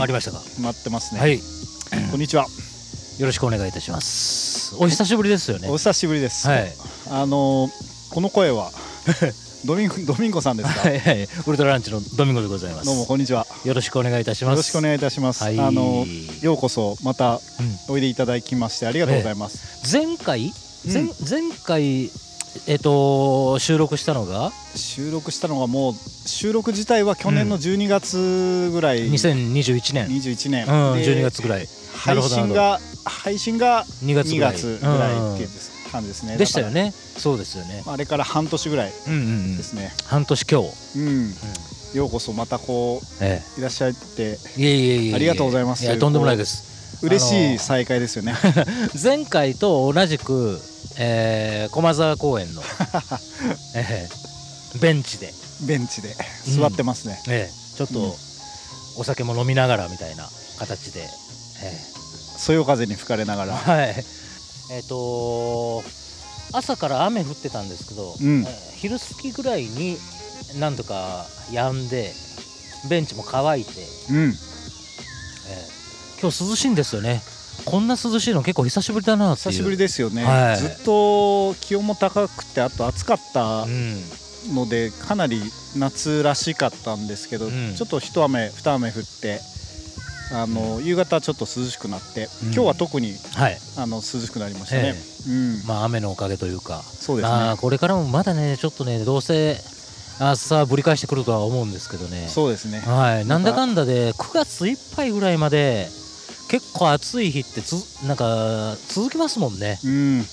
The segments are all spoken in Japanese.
回りましたか？待ってますね。はい こんにちは。よろしくお願いいたしますお久しぶりですよねお久しぶりです。はいあのーこの声は ドミンゴドミンゴさんですか？はいはいウルトラランチのドミンゴでございますどうもこんにちは。よろしくお願いいたしますよろしくお願いいたします。はいあのーようこそまたうんおいでいただきましてありがとうございます。前回？前,、うん前回えっと収録したのが？収録したのがもう収録自体は去年の12月ぐらい、2021年、21年、うん、で12月ぐらい。配信が配信が2月2ぐらい。月ぐらいっていう感じですね。でしたよね。そうですよね。ら。あれから半年ぐらいうんうんうん。ですね。半年今日、うん。ようこそまたこえういらっしゃって。え、いえいえいえいえ。ありがとうございます。いやとんでもないです嬉しい再会ですよね。前回と同じく、えー、駒沢公園の、えーベンチで、ベンチで座ってますね。えーちょっうんとお酒も飲みながらみたいな形で、えそよ風に吹かれながーら。はいえっ、と朝から雨降ってたんですけど、うんえー昼過ぎぐらいになんとか止んでベンチも乾いて、うん。えー今日涼しいんですよね。こんな涼しいの結構久しぶりだな久しぶりですよね。はい。ずっと気温も高くてあと暑かったうん。のでかなり夏らしかったんですけど、うん。ちょっと一雨二雨降って。あの夕方ちょっと涼しくなって、うん。今日は特にはい。あの涼しくなりましたね。うん、まあ雨のおかげというか。そうですね。まあこれからもまだねちょっとねどうせ朝ぶり返してくるとは思うんですけどね。そうですね。はい。なんだかんだで9月いっぱいぐらいまで結構暑い日ってつなんか続きますもんね、うん、うん。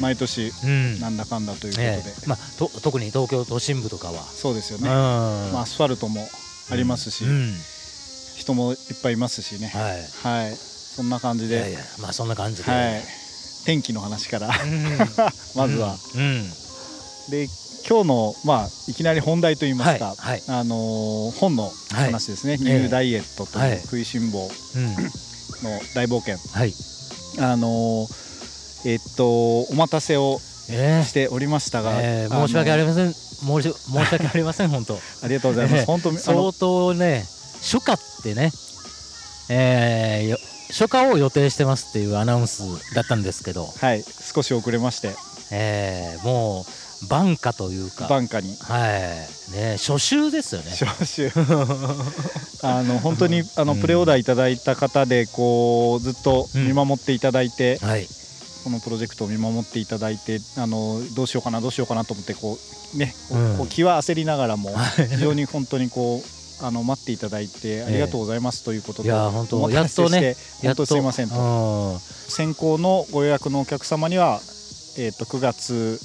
毎年うん。なんだかんだということで、ええ。まあ、と特に東京都心部とかは、うんそうですよね。まあアスファルトもありますし、うん。人もいっぱいいますしね。はい。はい、そんな感じで、いやいやまあそんな感じで、はい、天気の話から。うん。まずは、うんで今日のまあいきなり本題といいますか、はいはい。あのー本の話ですね、ニューダイエットと食いしん坊うん。の大冒険、はい。あのーえっとお待たせをえしておりましたが、えー申し訳ありまません。申し申し訳ありません本当。ありがとうございます。ええ。本当相当ね初夏ってね、えーよ初夏を予定してますっていうアナウンスだったんですけど、はい。少し遅れまして。えーもう晩夏というか。晩夏に。はい。ね初秋ですよね。招集 あの本当にあのうん。プレオーダーいただいた方でこうずっと見守っていただいて、はい。このプロジェクトを見守っていただいてあのどうしようかなどうしようかなと思ってこうねこううん。こう気は焦りながらもはい。非常に本当にこうあの待っていただいてありがとうございますということで、いや本当やっとね本当すいませんと。うん。先行のご予約のお客様には、えー、と9月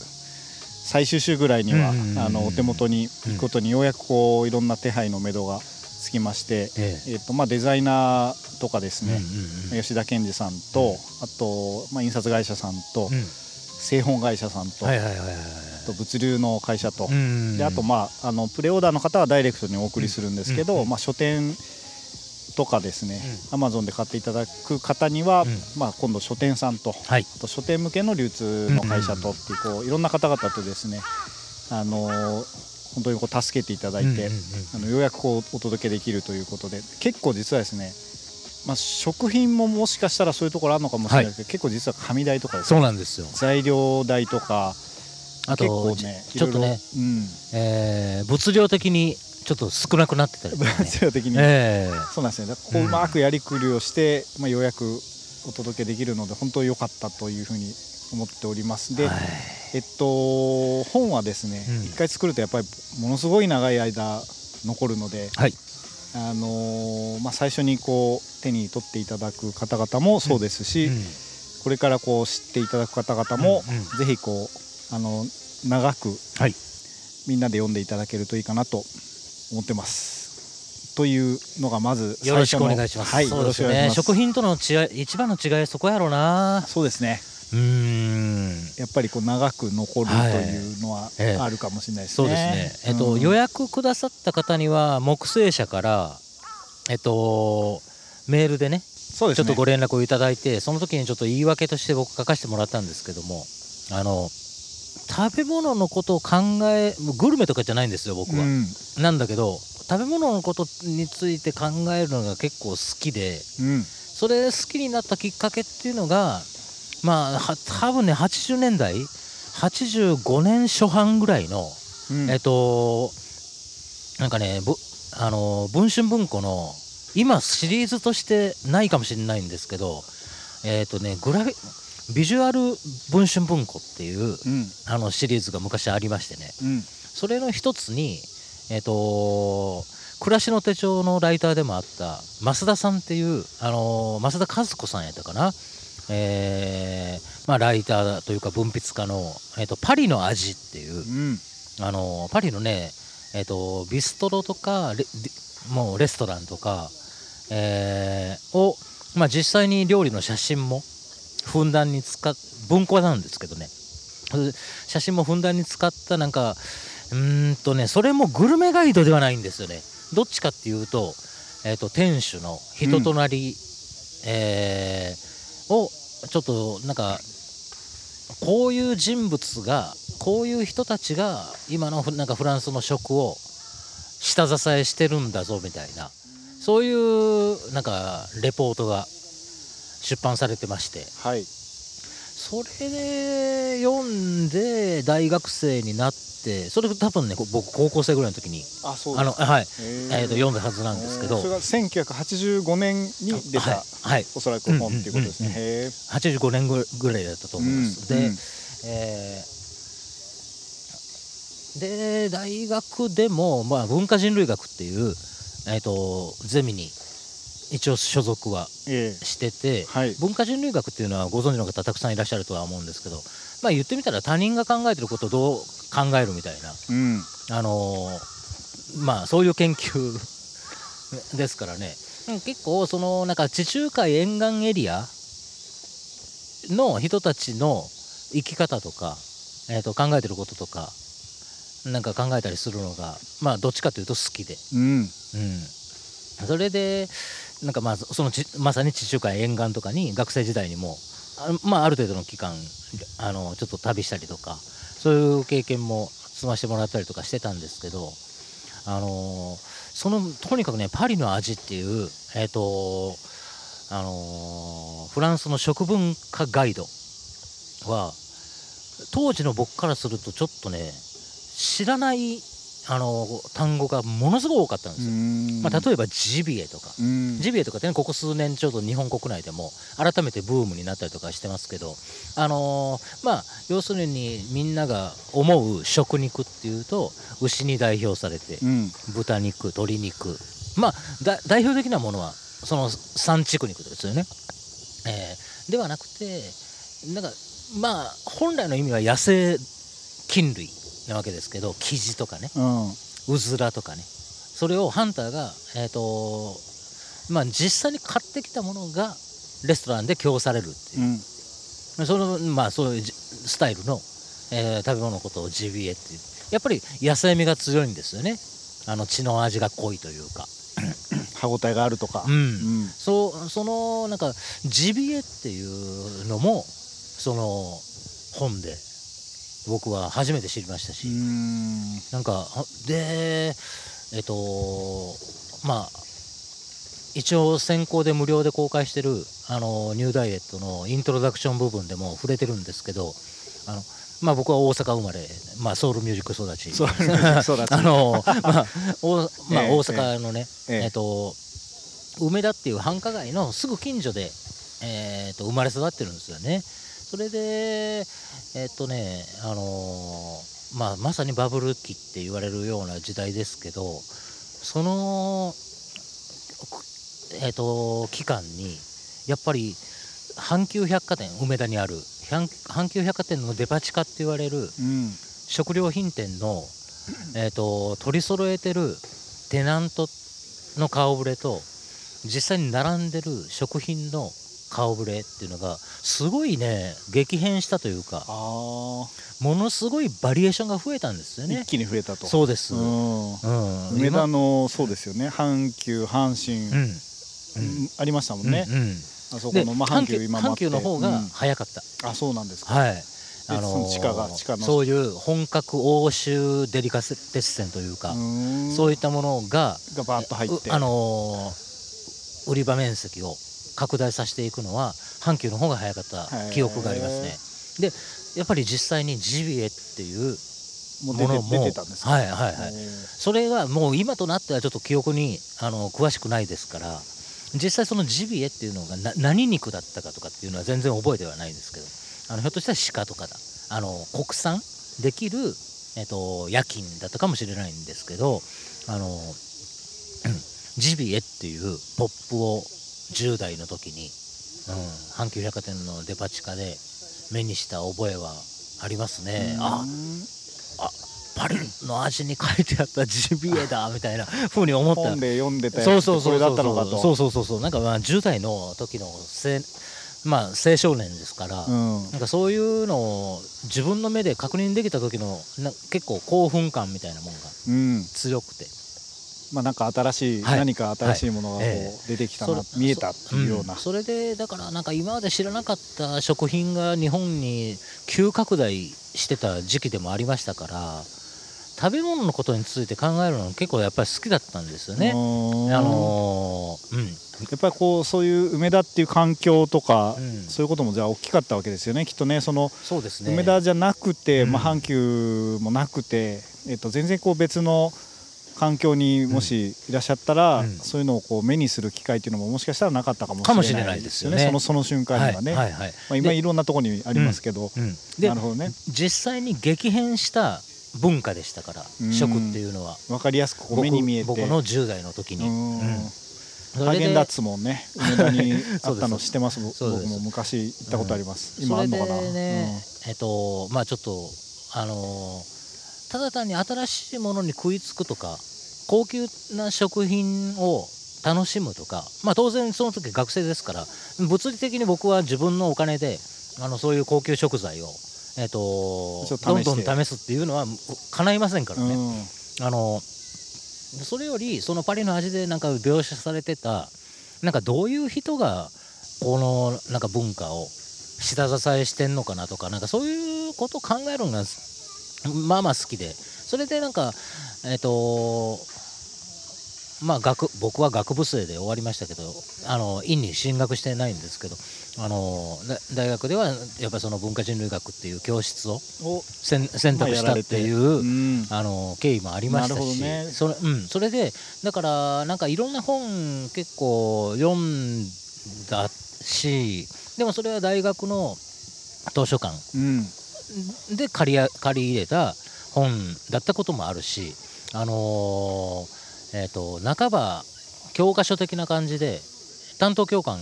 最終週ぐらいには、あのお手元に行くことにようやくこういろんな手配のめどがつきまして、ええ。えーとまあ、デザイナーとかですね、吉田健二さんと、あと、まあ、印刷会社さんと、うん。製本会社さんと,、と物流の会社と、うんであと、まあ、あのプレオーダーの方はダイレクトにお送りするんですけど、まあ、書店とかですね、アマゾンで買っていただく方には、うん。まあ、今度書店さんとはい。あと書店向けの流通の会社とっていうこういろんな方々とですね、あのー本当にこう助けていただいて、あのようやくこうお届けできるということで結構実はですね、まあ、食品ももしかしたらそういうところあるのかもしれないけど、結構実は紙代とかですそねうなんですよ。材料代とかあとねちょっとね、うん。えー物量的にちょっと少なくなってたりね的に、えそうなんですねだからこううまくやりくりをして、まあ、ようやくお届けできるので本当に良かったというふうに思っております。で、えはい。えっと本はですねうん。一、回作るとやっぱりものすごい長い間残るので、はい。あのーまあ、最初にこう手に取っていただく方々もそうですし、うん。これからこう知っていただく方々も、うんうん。ぜひこうあの長くはい。みんなで読んでいただけるといいかなと思ってます。というのがまずよろしくお願いします。はい、そうですよね。食品との違い、一番の違いはそこやろうな。そうですね。うーん。やっぱりこう長く残るとはいいうのはええあるかもしれないですね。そうですね。えっと、うん予約くださった方には木星社からえっとメールでね、そうですね。ちょっとご連絡をいただいて、その時にちょっと言い訳として僕書かせてもらったんですけども、あの食べ物のことを考え、グルメとかじゃないんですよ僕は。うん。なんだけど食べ物のことについて考えるのが結構好きでうん。それ好きになったきっかけっていうのがまあは多分ね80年代85年初版ぐらいの、うん。えっとなんかねぶあの文春文庫の今シリーズとしてないかもしれないんですけどえっ、とねグラフィビジュアル文春文庫っていううん。あのシリーズが昔ありましてね。うん。それの一つにえっ、と暮らしの手帳のライターでもあった増田さんっていうあの増田和子さんやったかな。えーまあライターというか文筆家の、えー、とパリの味っていううん。あのパリのね、えー、とビストロとかレリもうレストランとか、えーを、まあ、実際に料理の写真もふんだんに使っ文庫なんですけどね。写真もふんだんに使ったなんかうーんとねそれもグルメガイドではないんですよね。どっちかっていうと,、えー、と店主の人となり、えーをちょっとなんかこういう人物がこういう人たちが今のフなんかフランスの食を下支えしてるんだぞみたいな。そういうなんかレポートが出版されてまして。はい。それで読んで大学生になってそれ多分ねこ僕高校生ぐらいの時にあそうあのはい、えーと読んだはずなんですけど。それが1985年に出た、はい、はい、おそらく本っていうことですね、うんうんうんへえ85年ぐぐらいだったと思います、で、うん。うんえーで大学でも、まあ、文化人類学っていう、えー、とゼミに一応所属はええしてて、はい。文化人類学っていうのはご存知の方たくさんいらっしゃるとは思うんですけど、まあ、言ってみたら他人が考えてることをどう考えるみたいな、うん。あのーまあそういう研究 ですからね。うん結構そのなんか地中海沿岸エリアの人たちの生き方とか、えー、と考えてることとかなんか考えたりするのがまあどっちかというと好きで、うん。うん、それでなんかまあそのまさに地中海沿岸とかに学生時代にもあ,、まあ、ある程度の期間あのちょっと旅したりとかそういう経験も積ましてもらったりとかしてたんですけどあのそのとにかくねパリの味っていうえっ、とあのフランスの食文化ガイドは当時の僕からするとちょっとね知らないあの単語がものすごい多かったんですよ。まあ、例えばジビエとか、うん。ジビエとかってねここ数年ちょっと日本国内でも改めてブームになったりとかしてますけどあのーまあ要するにみんなが思う食肉っていうと牛に代表されてうん。豚肉鶏肉。まあだ代表的なものはその三畜肉ですよね、えーではなくてなんかまあ本来の意味は野生菌類なわけですけどキジとかね。うん。うずらとかね。それをハンターが、えーとまあ、実際に買ってきたものがレストランで供されるっていう。う、ん。そのまあそういうじスタイルの、えー食べ物のことをジビエっていう。やっぱり野生味が強いんですよね。あの血の味が濃いというか、歯ごたえがあるとか。うん。うん。そうそのなんかジビエっていうのもその本で僕は初めて知りましたし、うん。なんかあでえっとまあ一応先行で無料で公開してるあのニューダイエットのイントロダクション部分でも触れてるんですけどあのまあ僕は大阪生まれ、まあ、ソウルミュージック育ち。あのまあおまあ、ええ大阪のね、えええっと梅田っていう繁華街のすぐ近所で、えー、と生まれ育ってるんですよね。それでえっ、とねあのーまあまさにバブル期って言われるような時代ですけどそのえっ、と期間にやっぱり阪急百貨店梅田にある阪阪急百貨店のデパ地下って言われるうん。食料品店の、えー、と取り揃えてるテナントの顔ぶれと実際に並んでる食品の顔ぶれっていうのがすごいね激変したというかあものすごいバリエーションが増えたんですよね。あ一。気に増えたと。そうです、ううん。ん梅田のそうですよね。阪急阪神、うん。うん。ありましたもんね、うんうん。あそこでの、まあ、阪阪急急今もあって。阪急の方がうん。早かった、あそうなんですか、はい。あの地下が地下の。そういう本格欧州デリカテッセンというか、そういっったものががバーッと入って。うあのー売り場面積を拡大させていくのは阪急の方が早かった記憶がありますね。でやっぱり実際にジビエっていうものも出てたんですか？はいはいはい。それがもう今となってはちょっと記憶にあの詳しくないですから実際そのジビエっていうのがな何肉だったかとかっていうのは全然覚えてはないんですけどあのひょっとしたら鹿とかだ。あの国産できる、えっと夜勤だったかもしれないんですけどあの、うんジビエっていうポップを10代の時に、うん、阪急百貨店のデパ地下で目にした覚えはありますね。あパリの味に書いてあったジビエだ みたいなふうに思った。本で読んでたそうそうそうそう。ったのかと。そうそうそうそう。なんかまあ10代の時の青まあ青少年ですから、うん。なんかそういうのを自分の目で確認できた時のな結構興奮感みたいなものがうん強くてまあなんか新しい、はい。何か新しいものがこうはいえ。出てきたな、それ見えたっていうような、ん。それでだからなんか今まで知らなかった食品が日本に急拡大してた時期でもありましたから食べ物のことについて考えるの結構やっぱり好きだったんですよね。あのーうん。やっぱりこうそういう梅田っていう環境とか、うん。そういうこともじゃあ大きかったわけですよねきっとね。そのそうですね。梅田じゃなくて、うん。まあ、阪急もなくて、えっと、全然こう別の環境にもしいらっしゃったら、うん。そういうのをこう目にする機会っていうのももしかしたらなかったかもしれなないいですよね。そのその瞬間にはね、はい。はい。はい。まあ、今でいろんなところにありますけど、うん、でなるほどね。実際に激変した文化でしたから、うん。食っていうのは。分かりやすく目に見えて。僕僕の10代の時に、ハーゲンダッツもね梅田にあったの 知ってます？僕も昔行ったことあります、うん。今あんのかな？ね、えっとまあちょっとあのーただ単に新しいものに食いつくとか高級な食品を楽しむとかまあ当然その時学生ですから物理的に僕は自分のお金であのそういう高級食材をえっとどんどん試すっていうのは叶いませんからね、うん。あのそれよりそのパリの味でなんか描写されてたなんかどういう人がこのなんか文化を下支えしてんのかなとかなんかそういうことを考えるのがまあまあ好きで。それでなんかえっ、とまあ学僕は学部生で終わりましたけどあの院に進学してないんですけどあのだ大学ではやっぱりその文化人類学っていう教室をお選選択したっていう、うん。あの経緯もありましたし、ねそれうん、それでだからなんかいろんな本結構読んだしでもそれは大学の図書館うんで借りや借り入れた本だったこともあるしあのーえっ、と半ば教科書的な感じで担当教官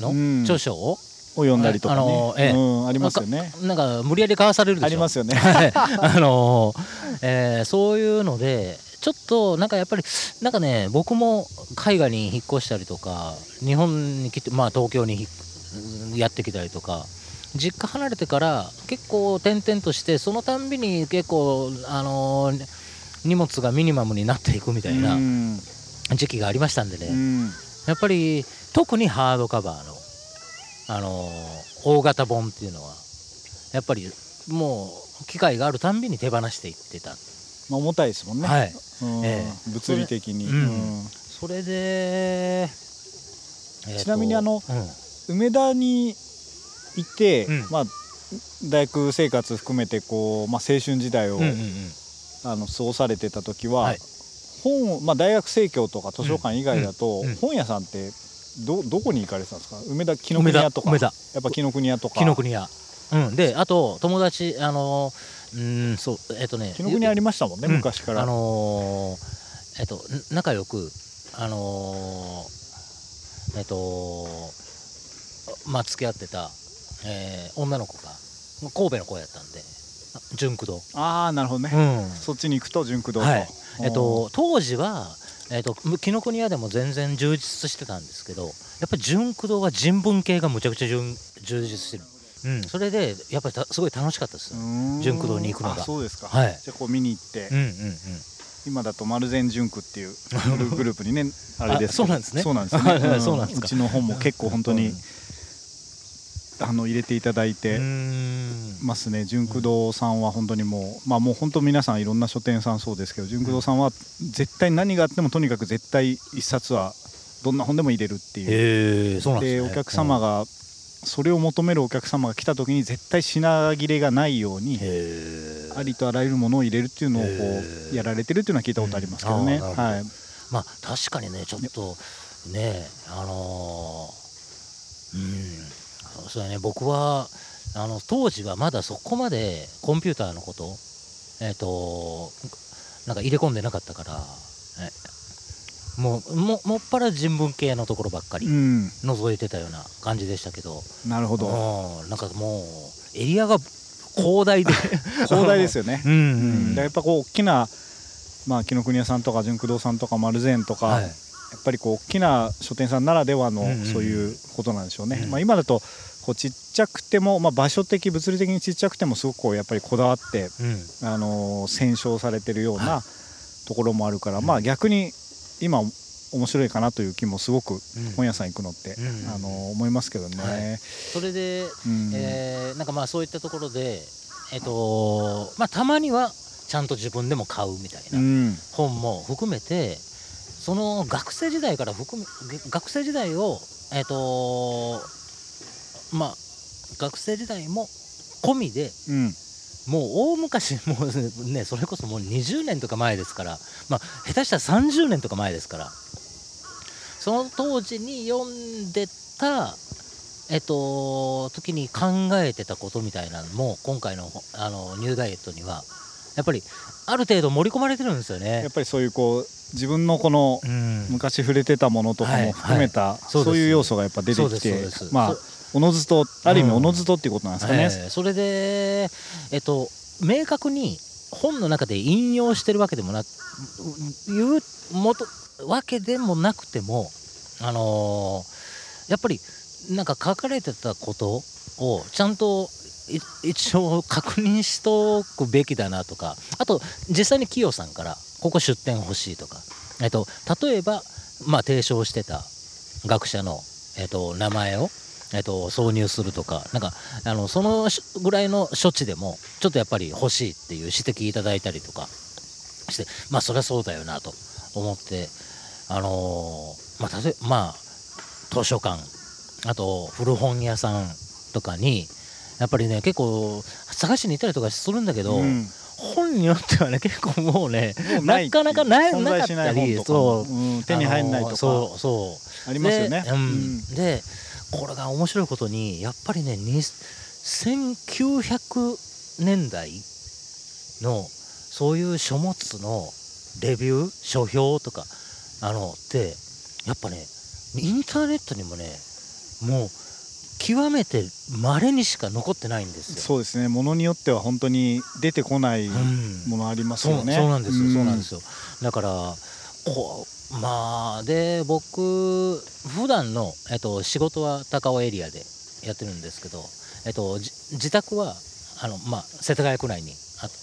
うん。の著書を、を読んだりとかね、あのええ。うん、ありますよね。なんか無理やり買わされるありますよね。は いあのーえーそういうのでちょっとなんかやっぱりなんかね僕も海外に引っ越したりとか日本に来てまあ東京にひやってきたりとか実家離れてから結構転々としてそのたんびに結構あのー荷物がミニマムになっていくみたいなうん。時期がありましたんでね、うん。やっぱり特にハードカバーの、あのー大型本っていうのはやっぱりもう機会があるたんびに手放していってた、まあ、重たいですもんね、はい。うん。ええ。物理的に、それうん。うん。それで、えーとちなみにあのうん。梅田にいて、うん。まあ、大学生活含めてこう、まあ、青春時代を、あの過ごされてた時は、はい。本を、まあ、大学生協とか図書館以外だと、本屋さんってどどこに行かれてたんですか？梅田紀ノ国屋とか。梅田。やっぱ紀ノ国屋とか。紀ノ国屋、うん、であと友達あのーうんそうえっ、とね紀ノ国屋ありましたもんね、うん。昔から、あのーえっとん仲良くあのーえっとまあ付き合ってた、えー女の子が神戸の子やったんで純駆動。ああなるほどね、うん。そっちに行くと純駆動と、はい。えっと当時はえっと紀ノ国屋でも全然充実してたんですけどやっぱり純駆動は人文系がむちゃくちゃ充充実してる、うん、それでやっぱりたすごい楽しかったです純駆動に行くのが。あそうですか、はい。じゃあこう見に行って、うんうんうん。今だと丸善純駆っていう グループにねあれですそうなんですね。そうなんですね、そうなんですか。うちの本も結構本当に、うんあの入れていただいてますね。純駆動さんは本当にもうまあもう本当皆さんいろんな書店さんそうですけど純駆動さんは絶対何があってもとにかく絶対一冊はどんな本でも入れるっていう。で、お客様がそれを求めるお客様が来た時に絶対品切れがないようにありとあらゆるものを入れるっていうのをこうやられてるっていうのは聞いたことありますけどね。はい、まあ確かにねちょっとねあのー、うんそうだね。僕はあの当時はまだそこまでコンピューターのことえっ、ー、となんか入れ込んでなかったから、もうももっぱら人文系のところばっかり覗いてたような感じでしたけど、うん、なるほど。なんかもうエリアが広大で。広大ですよね、うん、うん、やっぱこう大きなまあ紀ノ国屋さんとか純駆動さんとか丸善とか、はい、やっぱりこう大きな書店さんならではのそういうことなんでしょうね、うん。うん、まあ、今だとこうちっちゃくても、まあ、場所的物理的にちっちゃくてもすごくこうやっぱりこだわって、うん、あの選奨されてるようなところもあるから、はい、まあ逆に今面白いかなという気もすごく本屋さん行くのって、うん、あの思いますけどね。はい、それで、うん、えー、なんかまあそういったところで、えっ、ー、とまあ、たまにはちゃんと自分でも買うみたいな本も含めて、その学生時代から含め学生時代をえっ、ー、とまあ学生時代も込みで、うん。もう大昔もうねそれこそもう20年とか前ですからまあ下手したら30年とか前ですからその当時に読んでたえっと時に考えてたことみたいなのも今回のあのニューダイエットにはやっぱりある程度盛り込まれてるんですよね。やっぱりそういうこう自分のこの昔触れてたものとかも含めた、そういう要素がやっぱ出てきてまあおのずとある意味おのずとっていうことなんですかね、うんえー、それでえっと明確に本の中で引用してるわけでもなくいうもとわけでもなくてもあのー、やっぱりなんか書かれてたことをちゃんと 一応確認しておくべきだなとか。あと実際に企業さんからここ出店欲しいとか、えっと、例えば、まあ、提唱してた学者の、えっと、名前を、えっと、挿入するとか。なんかあのそのぐらいの処置でもちょっとやっぱり欲しいっていう指摘いただいたりとか。してまあそりゃそうだよなと思ってあのー、まあ例えまあ図書館。あと古本屋さんとかにやっぱりね結構探しに行ったりとかするんだけど、うん、本によってはね 結構もうねなかなかななかったりそう、うん、手に入らないとか。そうそう。ありますよね。で,、うん、でこれが面白いことにやっぱりね1900年代のそういう書物のレビュー書評とかあのってやっぱねインターネットにもねもう極めて稀にしか残ってないんですよ。そうですね。ものによっては本当に出てこないものありますよね、うん、そうなんですよ、うん、そうなんですよ。だからこうまあで僕普段のえっと仕事は高尾エリアでやってるんですけどえっと自宅はあのまあ世田谷区内に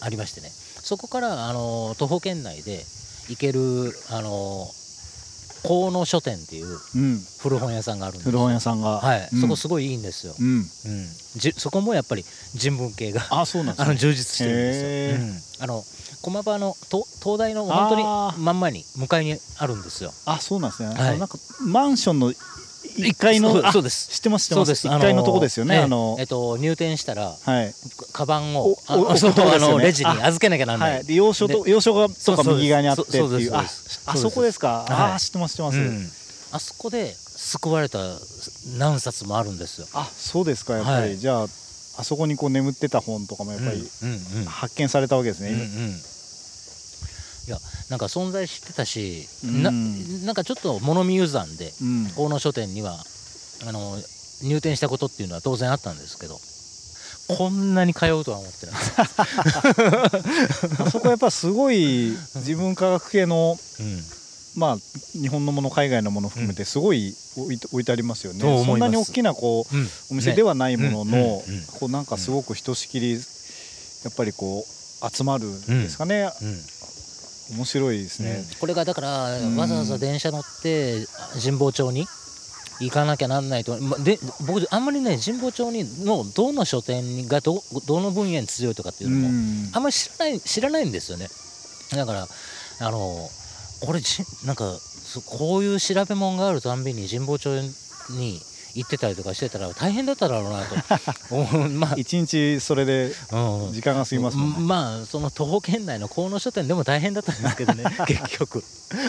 ありましてね。そこからあの徒歩圏内で行けるあの河野書店っていう古本屋さんがあるんです、古本屋さんが、はい、うん、そこすごいいいんですよ、うん、うん、じそこもやっぱり人文系があそうなんです、ね、あの充実してるんですよ、うん、あの駒場の東東大の本当に真ん前に向かいにあるんですよ。あそうなんですね、はい、なんかマンションの1階のそうです知ってます知ってます。1階のとこですよね、あのえっと入店したら、はい、カバンをあのレジに預けなきゃなんない、要所と要所がとか右側にあってっていう。ああそこですか、ああ知ってます知ってます、あそこで救われた何冊もあるんですよ。あそうですかやっぱり、じゃああそこにこう眠ってた本とかもやっぱり発見されたわけですね、いやなんか存在してたし、うん、ななんかちょっと物見遊山で、うん、河野書店にはあの入店したことっていうのは当然あったんですけどこんなに通うとは思ってな あそこやっぱすごい自分科学系の、うん、まあ日本のもの海外のもの含めてすごい置いて置いてありますよね、そんなに大きなこう、お店ではないものの、こうなんかすごくひとしきりやっぱりこう集まるんですかね、面白いですね、うん、これがだから、わざわざ電車乗って神保町に行かなきゃなんないと、ま、で僕あんまりね神保町にのどの書店がどどの分野に強いとかっていうのも、あんまり知らない知らないんですよね。だからあのこれじなんかこういう調べ物があるたんびに神保町に行ってたりとかしてたら大変だっただろうなと。まあ。一日それで時間が過ぎますね、うん、まあその徒歩圏内の河野書店でも大変だったんですけどね 結局。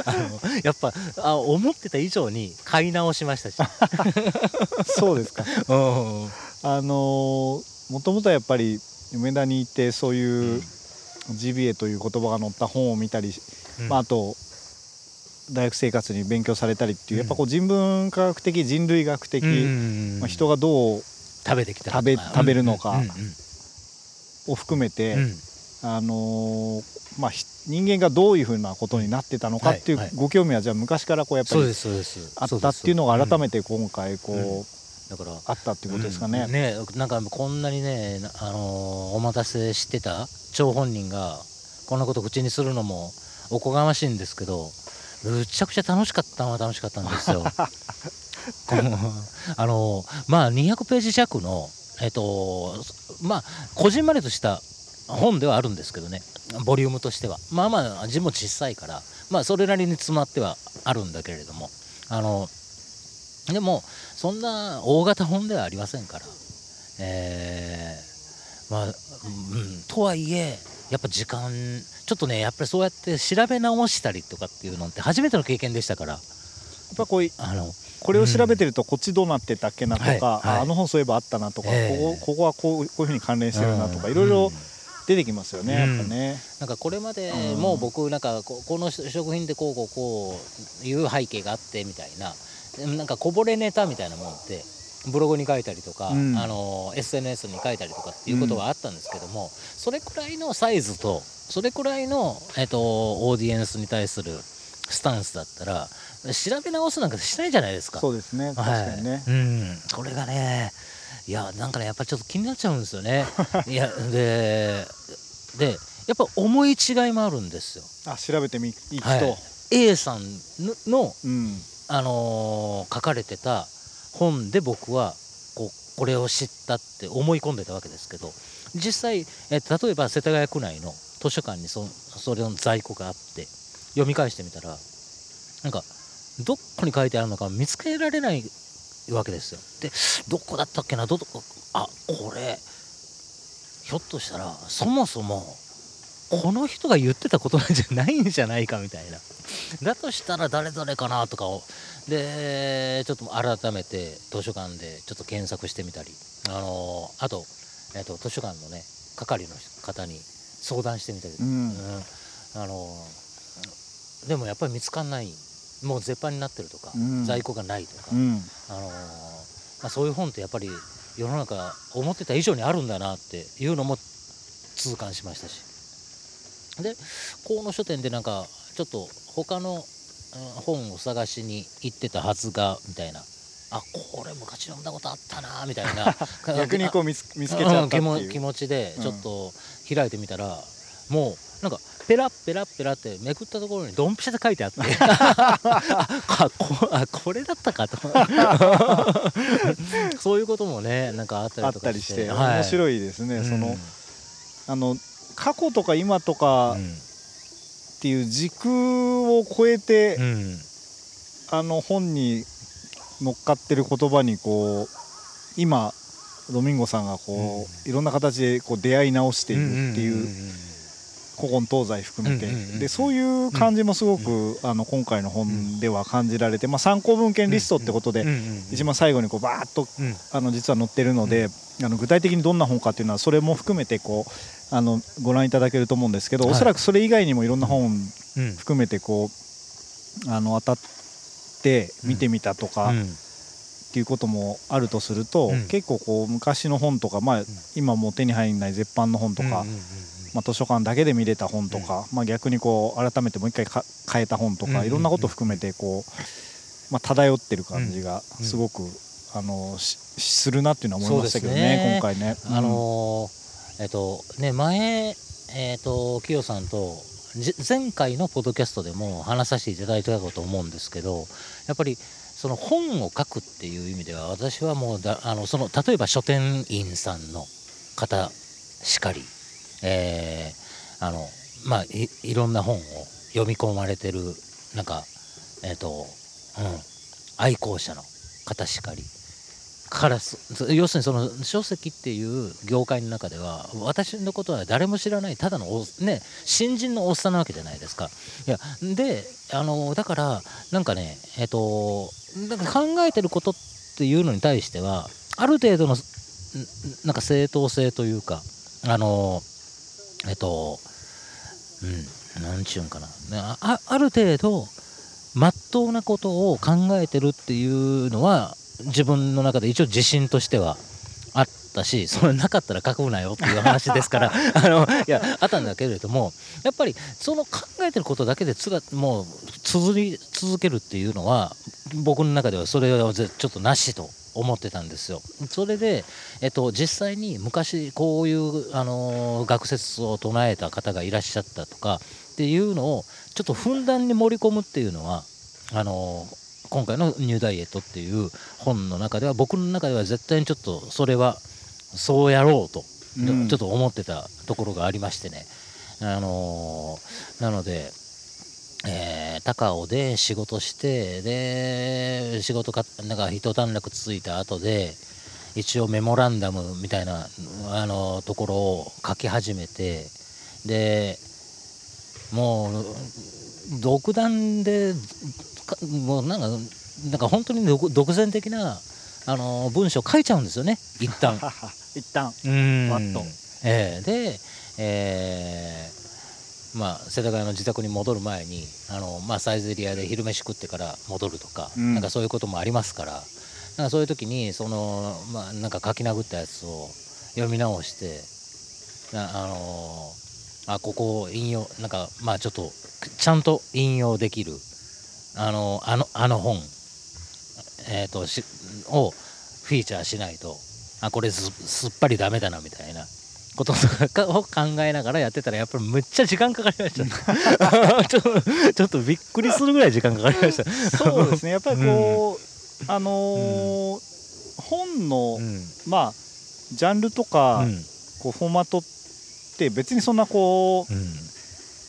あのやっぱあ思ってた以上に買い直しましたし。そうですか、うん、あのもともとやっぱり梅田に行ってそういうジビエという言葉が載った本を見たり、うん、まあ、あと大学生活に勉強されたりっていう、やっぱこう人文科学的人類学的、まあ、人がどう食べてきた食べ食べるのかを含めて、あのまあ、人間がどういうふうなことになってたのかっていうご興味はじゃあ昔からこうやっぱりあったっていうのが改めて今回こう、だからあったっていうことですかね。ねなんかこんなにね、あのお待たせしてた張本人がこんなこと口にするのもおこがましいんですけどむちゃくちゃ楽しかったのは楽しかったんですよ。あのまあ200ページ弱のえっとまあこじんまりとした本ではあるんですけどね。ボリュームとしては。まあまあ字も小さいからまあそれなりに詰まってはあるんだけれども。あのでもそんな大型本ではありませんから。えー、まあ、うん、とはいえやっぱ時間ちょっとねやっぱりそうやって調べ直したりとかっていうのって初めての経験でしたから。やっぱこうあのこれを調べてるとこっちどうなってたっけなとか、うんあの本そういえばあったなとか、えー、ここここはこうこういうふうに関連してるなとか、いろいろ出てきますよね、やっぱね。なんかこれまでもう僕なんかこの食品でこうこうこういう背景があってみたいな。なんかこぼれネタみたいなものってブログに書いたりとか、うん、あの SNS に書いたりとかっていうことはあったんですけども、うん、それくらいのサイズとそれくらいの、えっと、オーディエンスに対するスタンスだったら調べ直すなんかしないじゃないですか。そうですね。確かにね、はい、うん。これがねいやなんかねやっぱりちょっと気になっちゃうんですよね。いやででやっぱ思い違いもあるんですよ。あ調べてみいくと、はい、A さんの、うん、あのー、書かれてた本で僕はこうこれを知ったって思い込んでたわけですけど。実際、え例えば世田谷区内の図書館にそそれの在庫があって読み返してみたらなんかどこに書いてあるのか見つけられないわけですよ。でどこだったっけな？どこあこれひょっとしたらそもそもこの人が言ってたことなんじゃないんじゃないかみたいな。だとしたら誰々かなとかをでちょっと改めて図書館でちょっと検索してみたりあのあと,、えーと、図書館のね係の方に相談してみたり、うん、うん、あのでもやっぱり見つかんない。もう絶版になってるとか、うん、在庫がないとか、うん、あのまあ、そういう本ってやっぱり世の中思ってた以上にあるんだなっていうのも痛感しましたし。で河野書店でなんかちょっと他の本を探しに行ってたはずがみたいな。あこれ昔読んだことあったなみたいな。逆にこう見つ見つけちゃったっていう。気持ちでちょっと開いてみたら、うん、もうなんかペラペラペラってめくったところにドンピシャで書いてあって。あこあ これだったかと。そういうこともねなんかあったりとかして、はい、面白いですね、うん、そのあの過去とか今とか、うんっていう時空を超えて、うん、あの本に乗っかってる言葉にこう今ドミンゴさんがこう、うん、いろんな形でこう出会い直しているっていう古今東西含めて、でそういう感じもすごく、あの今回の本では感じられて、まあ、参考文献リストってことで、一番最後にこうバーッと、あの実は載ってるので、あの具体的にどんな本かっていうのはそれも含めてこうあのご覧いただけると思うんですけど、はい、おそらくそれ以外にもいろんな本含めてこう、あの当たって見てみたとか、っていうこともあるとすると、結構こう昔の本とか、まあ、今も手に入らない絶版の本とか、まあ、図書館だけで見れた本とか、まあ、逆にこう改めてもう一回変えた本とか、いろんなことを含めてこう、まあ、漂ってる感じがすごく、あのするなっていうのは思いましたけどね、ね。今回ね。あのーえっとね前えっとキヨさんと前回のポッドキャストでも話させていただいたかと思うんですけどやっぱりその本を書くっていう意味では私はもうだあのその例えば書店員さんの方しかり、えー、あのまあいいろんな本を読み込まれてるなんかえっ、ー、と、うん、愛好者の方しかり。から要するにその書籍っていう業界の中では私のことは誰も知らないただのね新人のおっさんなわけじゃないですか。いやであのだからなんかねえっ、となんか考えてることっていうのに対してはある程度のなんか正当性というかあのえっ、とうん何ちゅうんかなあある程度まっとうなことを考えてるっていうのは自分の中で一応自信としてはあったしそれなかったら書くなよっていう話ですから あのいやあったんだけれどもやっぱりその考えてることだけでつがもう続り続けるっていうのは僕の中ではそれはちょっとなしと思ってたんですよ。それで、えっと、実際に昔こういうあの学説を唱えた方がいらっしゃったとかっていうのをちょっとふんだんに盛り込むっていうのはあの今回の「ニューダイエット」っていう本の中では僕の中では絶対にちょっとそれはそうやろうと、ちょっと思ってたところがありましてね。あのなので、えー、高尾で仕事してで仕事かなんか一段落ついた後で一応メモランダムみたいなあのところを書き始めてでもう独断でもうなんかなんか本当に独善的なあの文章書いちゃうんですよね一旦。一旦。うん。わっと、えー、で、えー、まあ世田谷の自宅に戻る前にあの、まあ、サイゼリアで昼飯食ってから戻るとか、うん、なんかそういうこともありますから。なんかそういう時にその、まあ、なんか書き殴ったやつを読み直してあのあここを引用なんかまあちょっとちゃんと引用できるあのあのあの本、えーと、しをフィーチャーしないとあこれすっぱりダメだなみたいなこととかを考えながらやってたらやっぱりむっちゃ時間かかりました。ちょちょっとびっくりするぐらい時間かかりました。そうですね。やっぱりこう、うん、あのーうん、本の、うん、まあジャンルとか、こうフォーマットって別にそんなこう、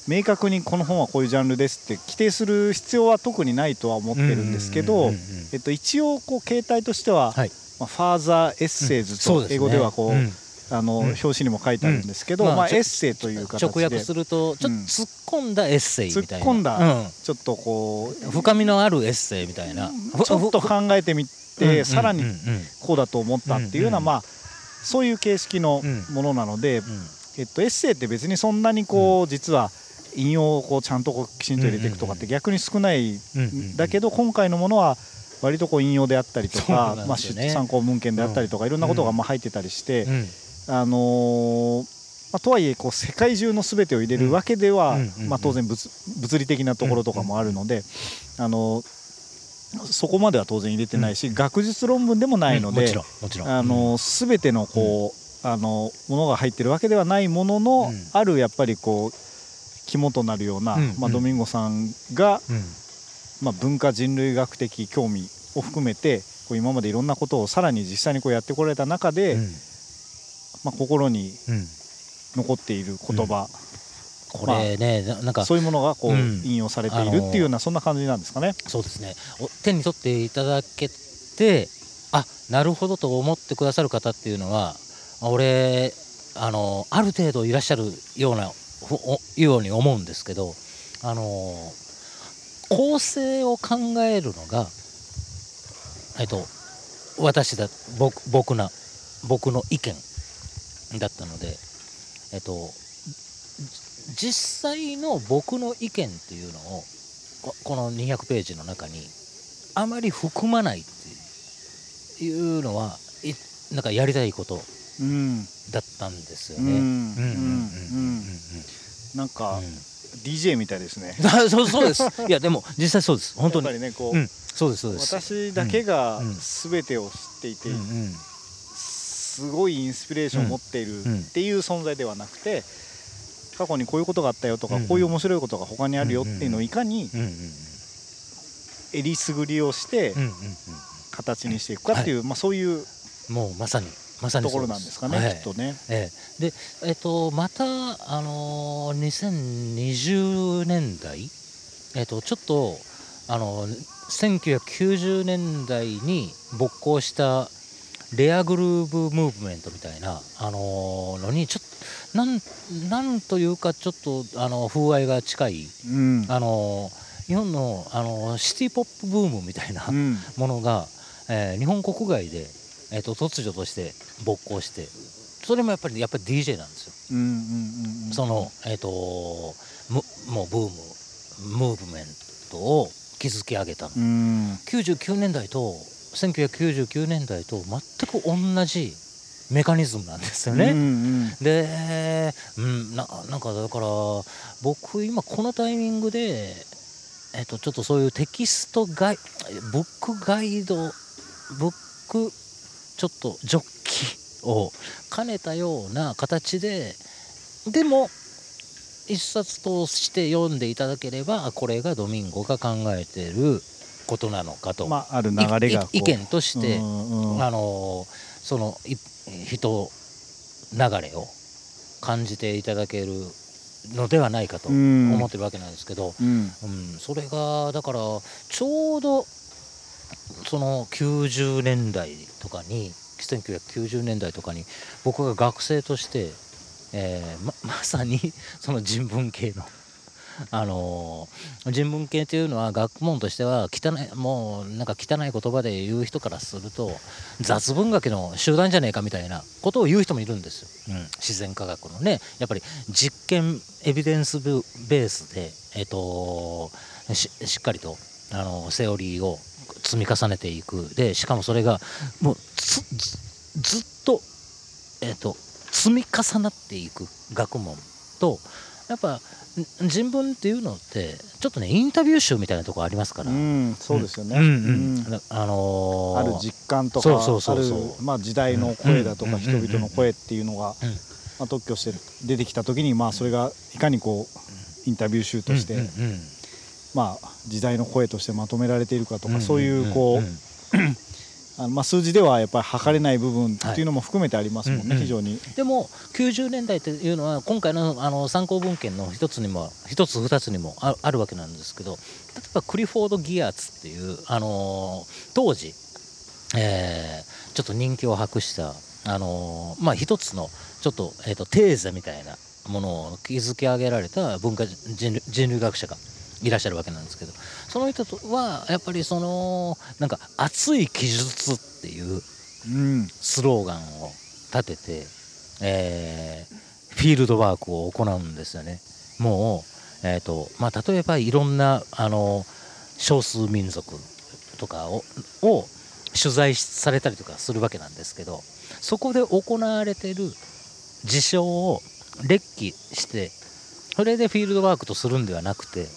明確にこの本はこういうジャンルですって規定する必要は特にないとは思ってるんですけど、えっと、一応こう形態としては、はい、まあ、ファーザーエッセイズと英語ではこう、うん。あの、表紙にも書いてあるんですけど、まあ、エッセイという形で。直訳するとちょっと突っ込んだエッセイみたいな、突っ込ん。だ、ちょっとこう深みのあるエッセイみたいな。ちょっと考えてみて、さらにこうだと思ったっていうような、まあそういう形式のものなので、えっと、エッセイって別にそんなにこう、実は引用をこうちゃんとこうきちんと入れていくとかって逆に少ないだけど今回のものは割とこう引用であったりとか、まあ、参考文献であったりとかいろんなことがまあ入ってたりして、あのまあ、とはいえこう世界中のすべてを入れるわけでは、まあ、当然物物理的なところとかもあるので、あのそこまでは当然入れてないし、学術論文でもないので、あの全てのこう、あのものが入ってるわけではないものの、あるやっぱりこう肝となるような、まあ、ドミンゴさんが、まあ、文化人類学的興味を含めてこう今までいろんなことをさらに実際にこうやってこられた中で、まあ、心に残っている言葉、これね、まあ、なんかそういうものがこう引用されているっていうような、そんな感じなんですかね。そうですね。手に取っていただけてあなるほどと思ってくださる方っていうのは俺あのある程度いらっしゃるようないうように思うんですけどあの構成を考えるのがえっと私だ僕僕な僕の意見だったのでえっと実際の僕の意見っていうのをこの200ページの中にあまり含まないっていうのはなんかやりたいことだったんですよね。なんか、DJ みたいですね。そうそうです。いやでも実際そうです。本当に。やっぱりねこう、そうですそうです。私だけが全てを知っていて、すごいインスピレーションを持っているっていう存在ではなくて、過去にこういうことがあったよとか、こういう面白いことが他にあるよっていうのをいかにえりすぐりをしてうんうん形にしていくかっていう、まあ、そういううん、もうまさにまさにところなんですかね、はい。きっとね。ええ、で、えっと、また、あのー2020年代、えっと、ちょっと、あの1990年代に勃興したレアグルーヴムーブメントみたいな、あのーのにちょっとなんなんというかちょっとあの風合いが近い、うん。あのー日本の、あのーシティ・ポップブームみたいなうん。ものが、えー日本国外で、えー、と突如として勃興してそれもやっぱりやっぱり DJ なんですよ。うんうんうんうんその、えっ、とむもうブームムーブメントを築き上げたの、うん99年代と1999年代と全く同じメカニズムなんですよね。うんうんで、うん、ななんかだから僕今このタイミングで、えっとちょっとそういうテキストガイブックガイドブックちょっとジョッキを兼ねたような形ででも一冊通して読んでいただければこれがドミンゴが考えていることなのかと、まあある流れが意見として、うんうんあのそのい人流れを感じていただけるのではないかとうん思ってるわけなんですけど、うん。うんそれがだからちょうどその90年代とかに1990年代とかに僕が学生として、えーま まさにその人文系の。あのー人文系というのは学問としては汚いもうなんか汚い言葉で言う人からすると雑文学の集団じゃねえかみたいなことを言う人もいるんですよ、うん、自然科学のねやっぱり実験エビデンスベースで、えっとししっかりとあのセオリーを積み重ねていく。でしかもそれがもうずっと,、えっと積み重なっていく学問とやっぱん人文っていうのってちょっとねインタビュー集みたいなところありますから、うんそうですよね、うんうんうん。なあのーある実感とかそうそうそうそう。ある、まあ、時代の声だとかうん人々の声っていうのが、うん。まあ、特許して出てきた時に、まあ、それがいかにこうインタビュー集として、うんうんうんまあ、時代の声としてまとめられているかとか、んんんそういうこう、ん。あのまあ、数字ではやっぱり測れない部分っていうのも含めてありますもんね、はいうんうん。非常に。でも90年代っていうのは今回のあの参考文献の一つにも一つ二つにもああるわけなんですけど例えばクリフォード・ギアーツっていう、あのー当時、えーちょっと人気を博した、あのーまあ、一つのちょっと,、えーとテーゼみたいなものを築き上げられた文化人類人類学者がいらっしゃるわけなんですけどその人とはやっぱりそのなんか熱い記述っていううんスローガンを立てて、えーフィールドワークを行うんですよね。もう、えーとまあ、例えばいろんなあの少数民族とかをを取材されたりとかするわけなんですけどそこで行われてる事象を列記してそれでフィールドワークとするんではなくて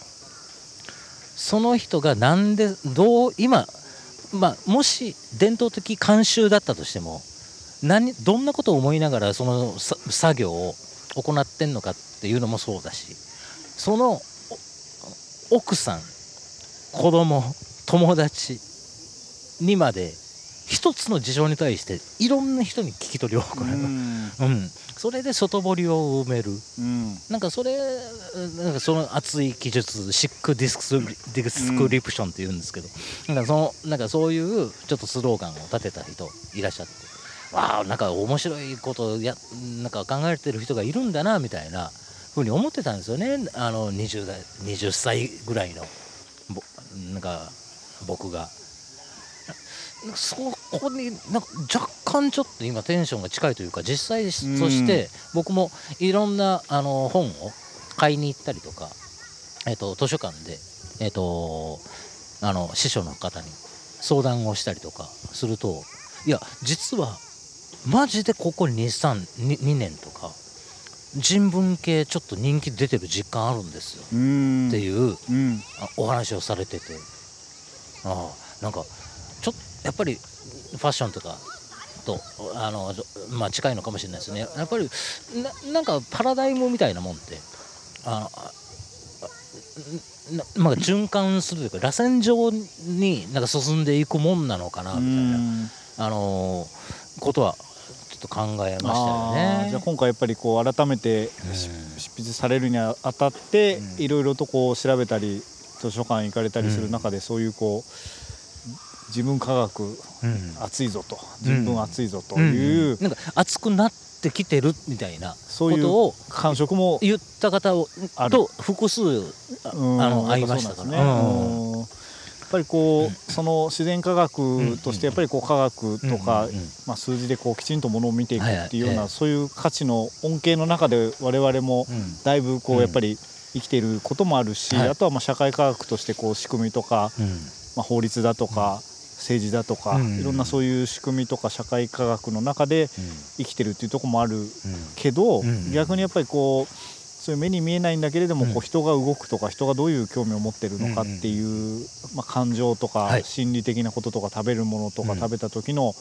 その人がなんでどう今まあ、もし伝統的慣習だったとしても何どんなことを思いながらその作業を行ってんのかっていうのもそうだしその奥さん子供友達にまで一つの事象に対していろんな人に聞き取りを行う、うん。うん、それで外堀を埋める。うん。なんかそれなんかその熱い記述 thick dis description って言うんですけど、なんかそのなんかそういうちょっとスローガンを立てた人いらっしゃって。わあなんか面白いことやなんか考えてる人がいるんだなみたいなふうに思ってたんですよね。あの 20, 代20歳ぐらいのぼなんか僕が。そこになんか若干ちょっと今テンションが近いというか実際として僕もいろんなあの本を買いに行ったりとか、えっと図書館で、えっとあの師匠の方に相談をしたりとかするといや実はマジでここ232年とか人文系ちょっと人気出てる実感あるんですよ。うん。っていううん。あお話をされてて。ああなんかやっぱりファッションとかとあの、まあ、近いのかもしれないですね。やっぱりななんかパラダイムみたいなもんってあのあまあ、循環するというか螺旋状になんか進んでいくもんなのかなみたいな、あのー、ことはちょっと考えましたよね。じゃあ今回やっぱりこう改めて執筆されるにあたっていろいろとこう調べたり図書館行かれたりする中でそういうこう自分科学熱いぞと自分熱いぞというなんか熱くなってきてるみたいなことを感触も言った方をと複数あの会いましたから。ね。やっぱりこう、その自然科学としてやっぱりこう科学とか、まあ、数字でこうきちんとものを見ていくっていうような、そういう価値の恩恵の中で我々もだいぶこうやっぱり生きていることもあるし、あとはまあ社会科学としてこう仕組みとか、まあ、法律だとか、政治だとか、いろんなそういう仕組みとか社会科学の中で生きてるっていうとこもあるけど、逆にやっぱりこうそういう目に見えないんだけれども、こう人が動くとか人がどういう興味を持ってるのかっていう、まあ、感情とか心理的なこととか食べるものとか食べた時の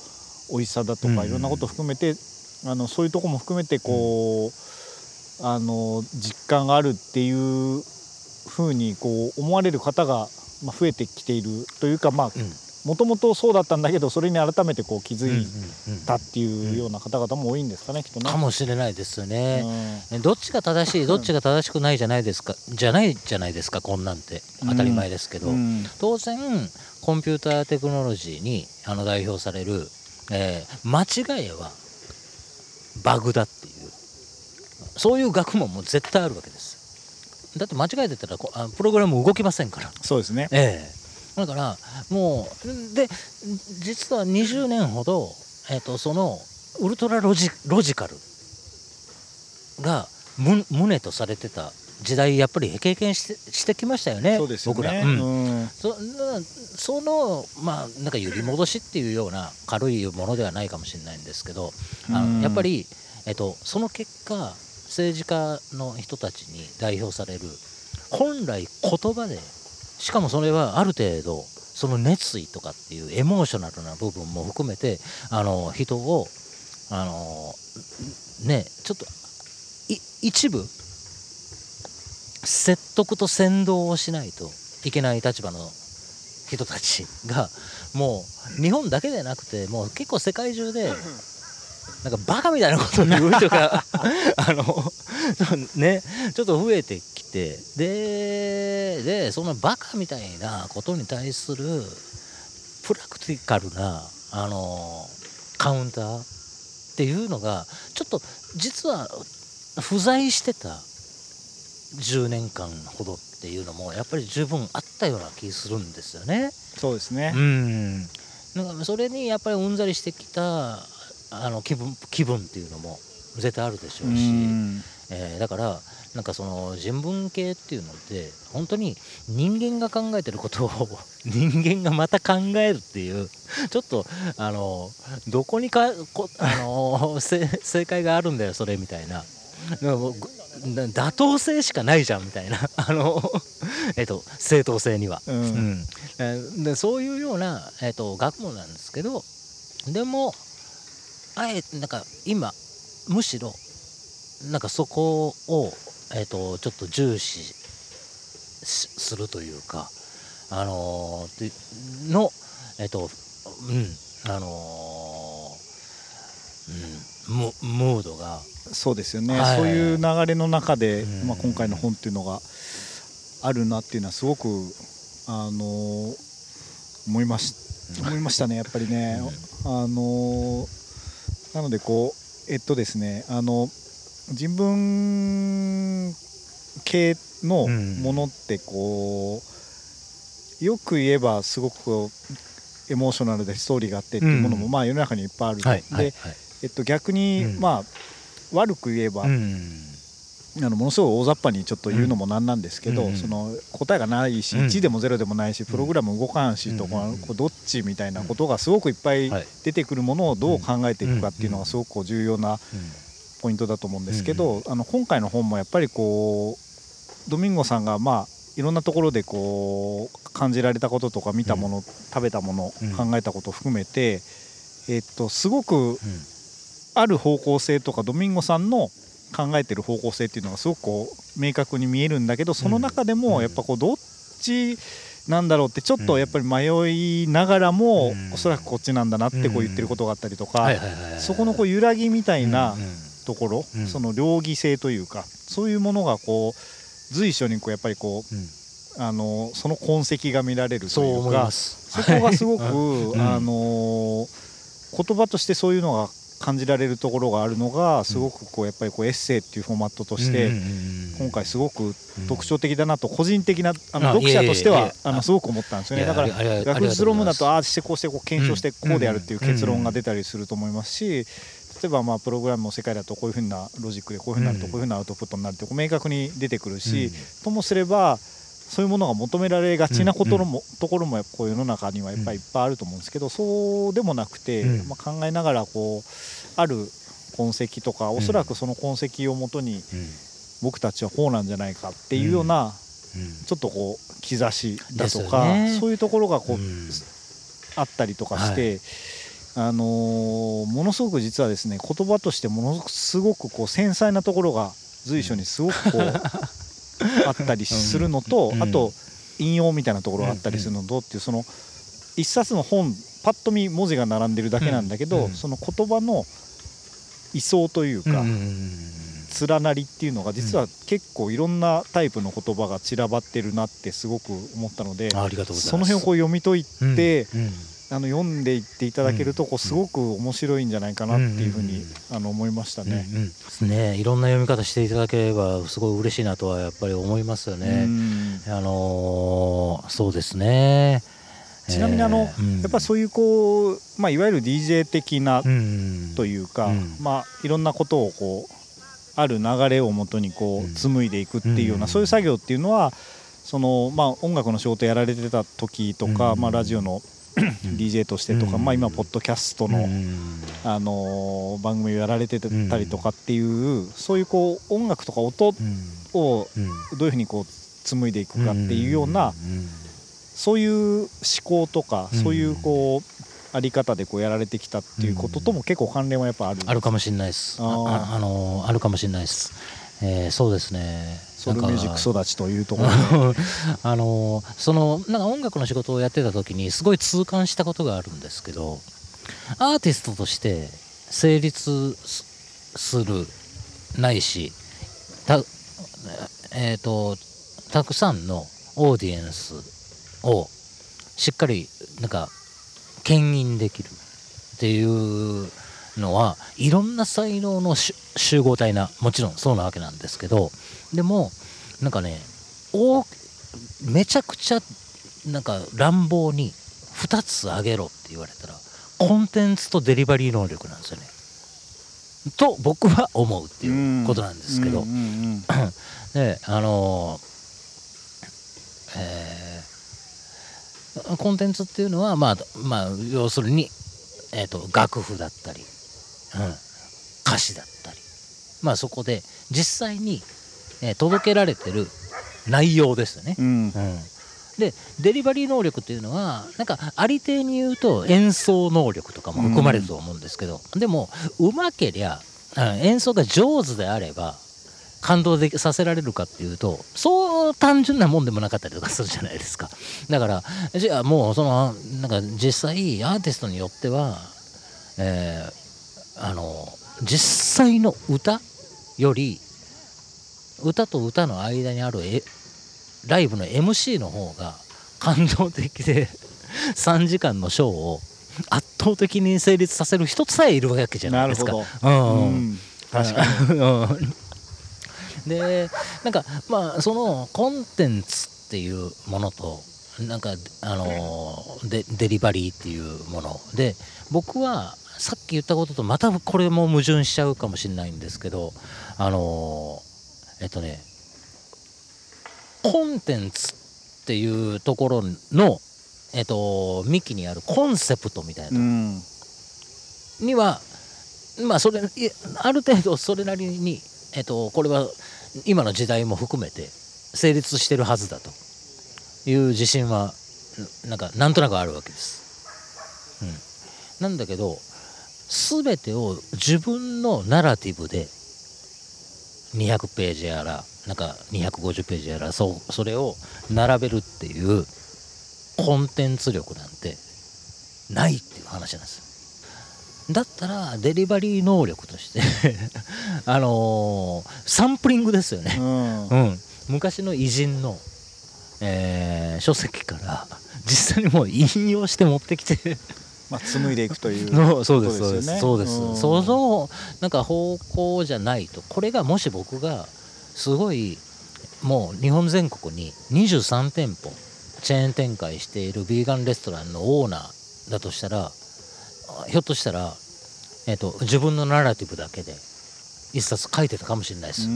美味しさだとかいろんなことを含めてあのそういうとこも含めてこうあの実感があるっていうふうにこう思われる方が増えてきているというかまあもともとそうだったんだけどそれに改めてこう気づいたっていうような方々も多いんですかねきっとね。かもしれないですよね、うん、どっちが正しいどっちが正しくないじゃないですかじゃないじゃないですかこんなんて。当たり前ですけど、うん、当然コンピューターテクノロジーにあの代表される、えー、間違いはバグだっていう。そういう学問も絶対あるわけです。だって間違えてたらプログラム動きませんから。そうですね。ええだからもうで実は20年ほど、えーと、そのウルトラロジロジカルが旨とされてた時代やっぱり経験してしてきましたよね、ね。僕ら、うん。うん、そそのまあなんか揺り戻しっていうような軽いものではないかもしれないんですけど、あのやっぱり、えっと、その結果政治家の人たちに代表される本来言葉でしかもそれはある程度その熱意とかっていうエモーショナルな部分も含めてあの人をあのねちょっと一部説得と先導をしないといけない立場の人たちがもう日本だけでなくてもう結構世界中でなんかバカみたいなことを言う人が あの ねちょっと増えてきてででそのバカみたいなことに対するプラクティカルなあのカウンターっていうのがちょっと実は不在してた10年間ほどっていうのもやっぱり十分あったような気するんですよね。そうですね。うん。なんかそれにやっぱりうんざりしてきたあの気分気分っていうのも絶対あるでしょうし、うえー、だからなんかその人文系っていうのって本当に人間が考えてることを 人間がまた考えるっていうちょっとあのどこにかこあの 正解があるんだよそれみたいな。妥当性しかないじゃんみたいな。あの、えっと、正当性には、うん、うん、でそういうような、えっと、学問なんですけどでもあえなんか今むしろなんかそこを、えーと、ちょっと重視するというかあのー、のえっ、ー、とうんあのー、うん、ムムードがそうですよね、はい、そういう流れの中で、うん、まあ、今回の本っていうのがあるなっていうのはすごくあの思いまし思いましたねやっぱりね、うん、あのなのでこうえっとですねあの人文系のものってこう、よく言えばすごくエモーショナルでストーリーがあってっていうものもまあ世の中にいっぱいある、で、えっと、逆にまあ悪く言えば、あのものすごい大雑把にちょっと言うのもなんなんですけど、うん、その答えがないし、うん、1でも0でもないしプログラム動かんしとか、うどっちみたいなことがすごくいっぱい出てくるものをどう考えていくかっていうのがすごく重要なポイントだと思うんですけど、あの今回の本もやっぱりこうドミンゴさんがまあいろんなところでこう感じられたこととか見たもの、食べたもの、考えたことを含めて、えっとすごくある方向性とかドミンゴさんの考えてる方向性っていうのがすごくこう明確に見えるんだけどその中でもやっぱこうどっちなんだろうってちょっとやっぱり迷いながらも、うん、おそらくこっちなんだなってこう言ってることがあったりとか、そこのこう揺らぎみたいなところ、うん、その両義性というかそういうものがこう随所にこうやっぱりこう、あのその痕跡が見られるというかそこがすごく、あの言葉としてそういうのが感じられるところがあるのがすごくこうやっぱりこうエッセイっていうフォーマットとして今回すごく特徴的だなと個人的なあの読者としてはあのすごく思ったんですよね。だから学術論文だとああしてこうしてこう検証してこうであるっていう結論が出たりすると思いますし例えばまあプログラムの世界だとこういうふうなロジックでこういうふうになるとこういうふうなアウトプットになるって明確に出てくるしともすればそういうものが求められがちなことも、ところもこう世の中にはやっぱりいっぱいあると思うんですけどそうでもなくて、まあ、考えながらこうある痕跡とかおそらくその痕跡をもとに僕たちはこうなんじゃないかっていうようなちょっとこう兆しだとか、そういうところがこう、あったりとかして。あのものすごく実はですね言葉としてものすごくこう繊細なところが随所にすごくこう あったりするのと、あと引用みたいなところがあったりするのとっていうその一冊の本パッと見文字が並んでるだけなんだけど、その言葉の位相というか、連なりっていうのが実は結構いろん。なタイプの言葉が散らばってるなってすごく思ったのでその辺をこう読み解いて、あの読んでいっていただけるとこうすごく面白いんじゃないかなっていうふうにあの思いましたね。ね。いろんな読み方していただければすごい嬉しいなとはやっぱり思いますよね。あのー、そうですね。ちなみにあの、やっぱそういうこう、まあ、いわゆる DJ 的なというか、まあ、いろんなことをこうある流れをもとにこう紡いでいくっていうような、そういう作業っていうのはその、まあ、音楽の仕事やられてた時とか、まあ、ラジオの DJ としてとか、まあ、今ポッドキャストの、あの番組をやられてたりとかっていうそういうこう音楽とか音をどういうふうにこう紡いでいくかっていうようなそういう思考とかそういうこうあり方でこうやられてきたっていうこととも結構関連はやっぱある。あるかもしれないです。ああのあるかもしれないです、えー、そうですねソウルミュージック育ちというところあの そのなんか音楽の仕事をやってた時にすごい痛感したことがあるんですけどアーティストとして成立するないしたえっ、ー、とたくさんのオーディエンスをしっかりなんか牽引できるっていうのはいろんな才能の集合体なもちろんそうなわけなんですけどでもなんかねおめちゃくちゃなんか乱暴に2つあげろって言われたらコンテンツとデリバリー能力なんですよね。と僕は思うっていうことなんですけど、であのえー、コンテンツっていうのはまあまあ要するに、えーと楽譜だったり、うん、歌詞だったり。まあそこで実際にえー、届けられてる内容ですよね。うん、うん。でデリバリー能力っていうのはなんかありていに言うと演奏能力とかも含まれると思うんですけど、うん、でもうまけりゃ演奏が上手であれば感動でさせられるかっていうとそう単純なもんでもなかったりとかするじゃないですか。だからじゃあもうそのなんか実際アーティストによっては、えー、あの実際の歌より歌と歌の間にあるライブの MC の方が感動的で 3時間のショーを圧倒的に成立させる人さえいるわけじゃないですか。うん、うん、確かに。でなんかまあそのコンテンツっていうものとなんかあのデデリバリーっていうもの。で僕はさっき言ったこととまたこれも矛盾しちゃうかもしれないんですけどあのえっとねコンテンツっていうところのえっと幹にあるコンセプトみたいな、うん、にはまあそれある程度それなりにえっとこれは今の時代も含めて成立してるはずだと。いう自信はなんかなんとなくあるわけです。うん、なんだけど全てを自分のナラティブで200ページやらなんか250ページやらそうそれを並べるっていうコンテンツ力なんてないっていう話なんですよ。だったらデリバリー能力として あのー、サンプリングですよね、うん、うん、昔の偉人の、えー、書籍から実際にもう引用して持ってきてまあ、紡いでいくという そうですそうです、そうです、うん、そのなんか方向じゃないとこれがもし僕がすごいもう日本全国に23店舗チェーン展開しているビーガンレストランのオーナーだとしたらひょっとしたら、えーと、自分のナラティブだけで一冊書いてたかもしれないです。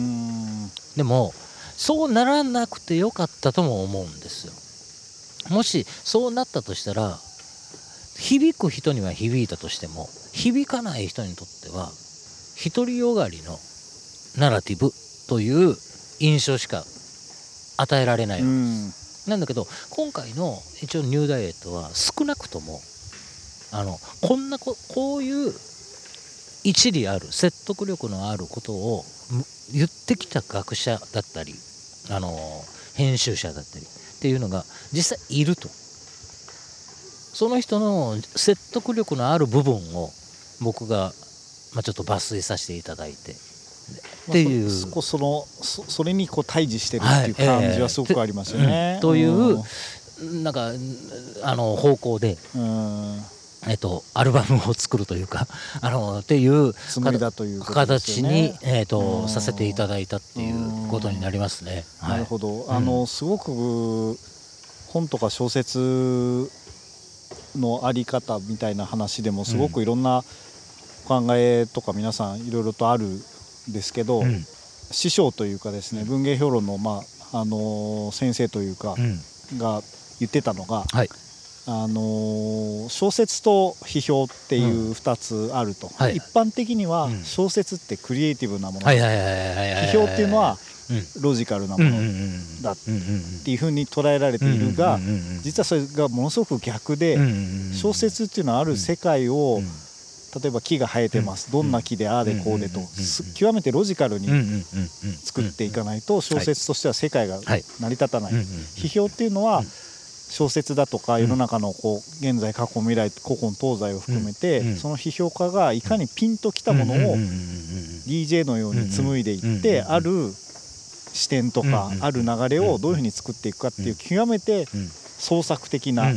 でもそうならなくてよかったとも思うんですよ。もしそうなったとしたら響く人には響いたとしても響かない人にとっては独りよがりのナラティブという印象しか与えられないわけです。なんだけど今回の一応ニューダイエットは少なくともあのこんなここういう一理ある説得力のあることを言ってきた学者だったりあの編集者だったりっていうのが実際いるとその人の説得力のある部分を僕が、まあ、ちょっと抜粋させていただいて。っていう、まあ、そのそそれにこう対峙してるっていう感じはすごくありますよね。はいえー、という、なんかあの方向で。えっと、アルバムを作るというか あのっていう形に、えっと、させていただいたっていうことになりますね。なるほど、あのすごく本とか小説のあり方みたいな話でもすごくいろんな考えとか皆さんいろいろとあるんですけど、うん、師匠というかですね文芸評論の,、まああの先生というか、が言ってたのが、はい、あの小説と批評っていう2つあると、はい、一般的には小説ってクリエイティブなもの批評っていうのはロジカルなものだっていうふうに捉えられているが実はそれがものすごく逆で小説っていうのはある世界を例えば木が生えてます。どんな木でああでこうでと極めてロジカルに作っていかないと小説としては世界が成り立たない。批評っていうのは小説だとか世の中のこう現在過去未来古今東西を含めてその批評家がいかにピンときたものを DJ のように紡いでいってある視点とかある流れをどういうふうに作っていくかっていう極めて創作的な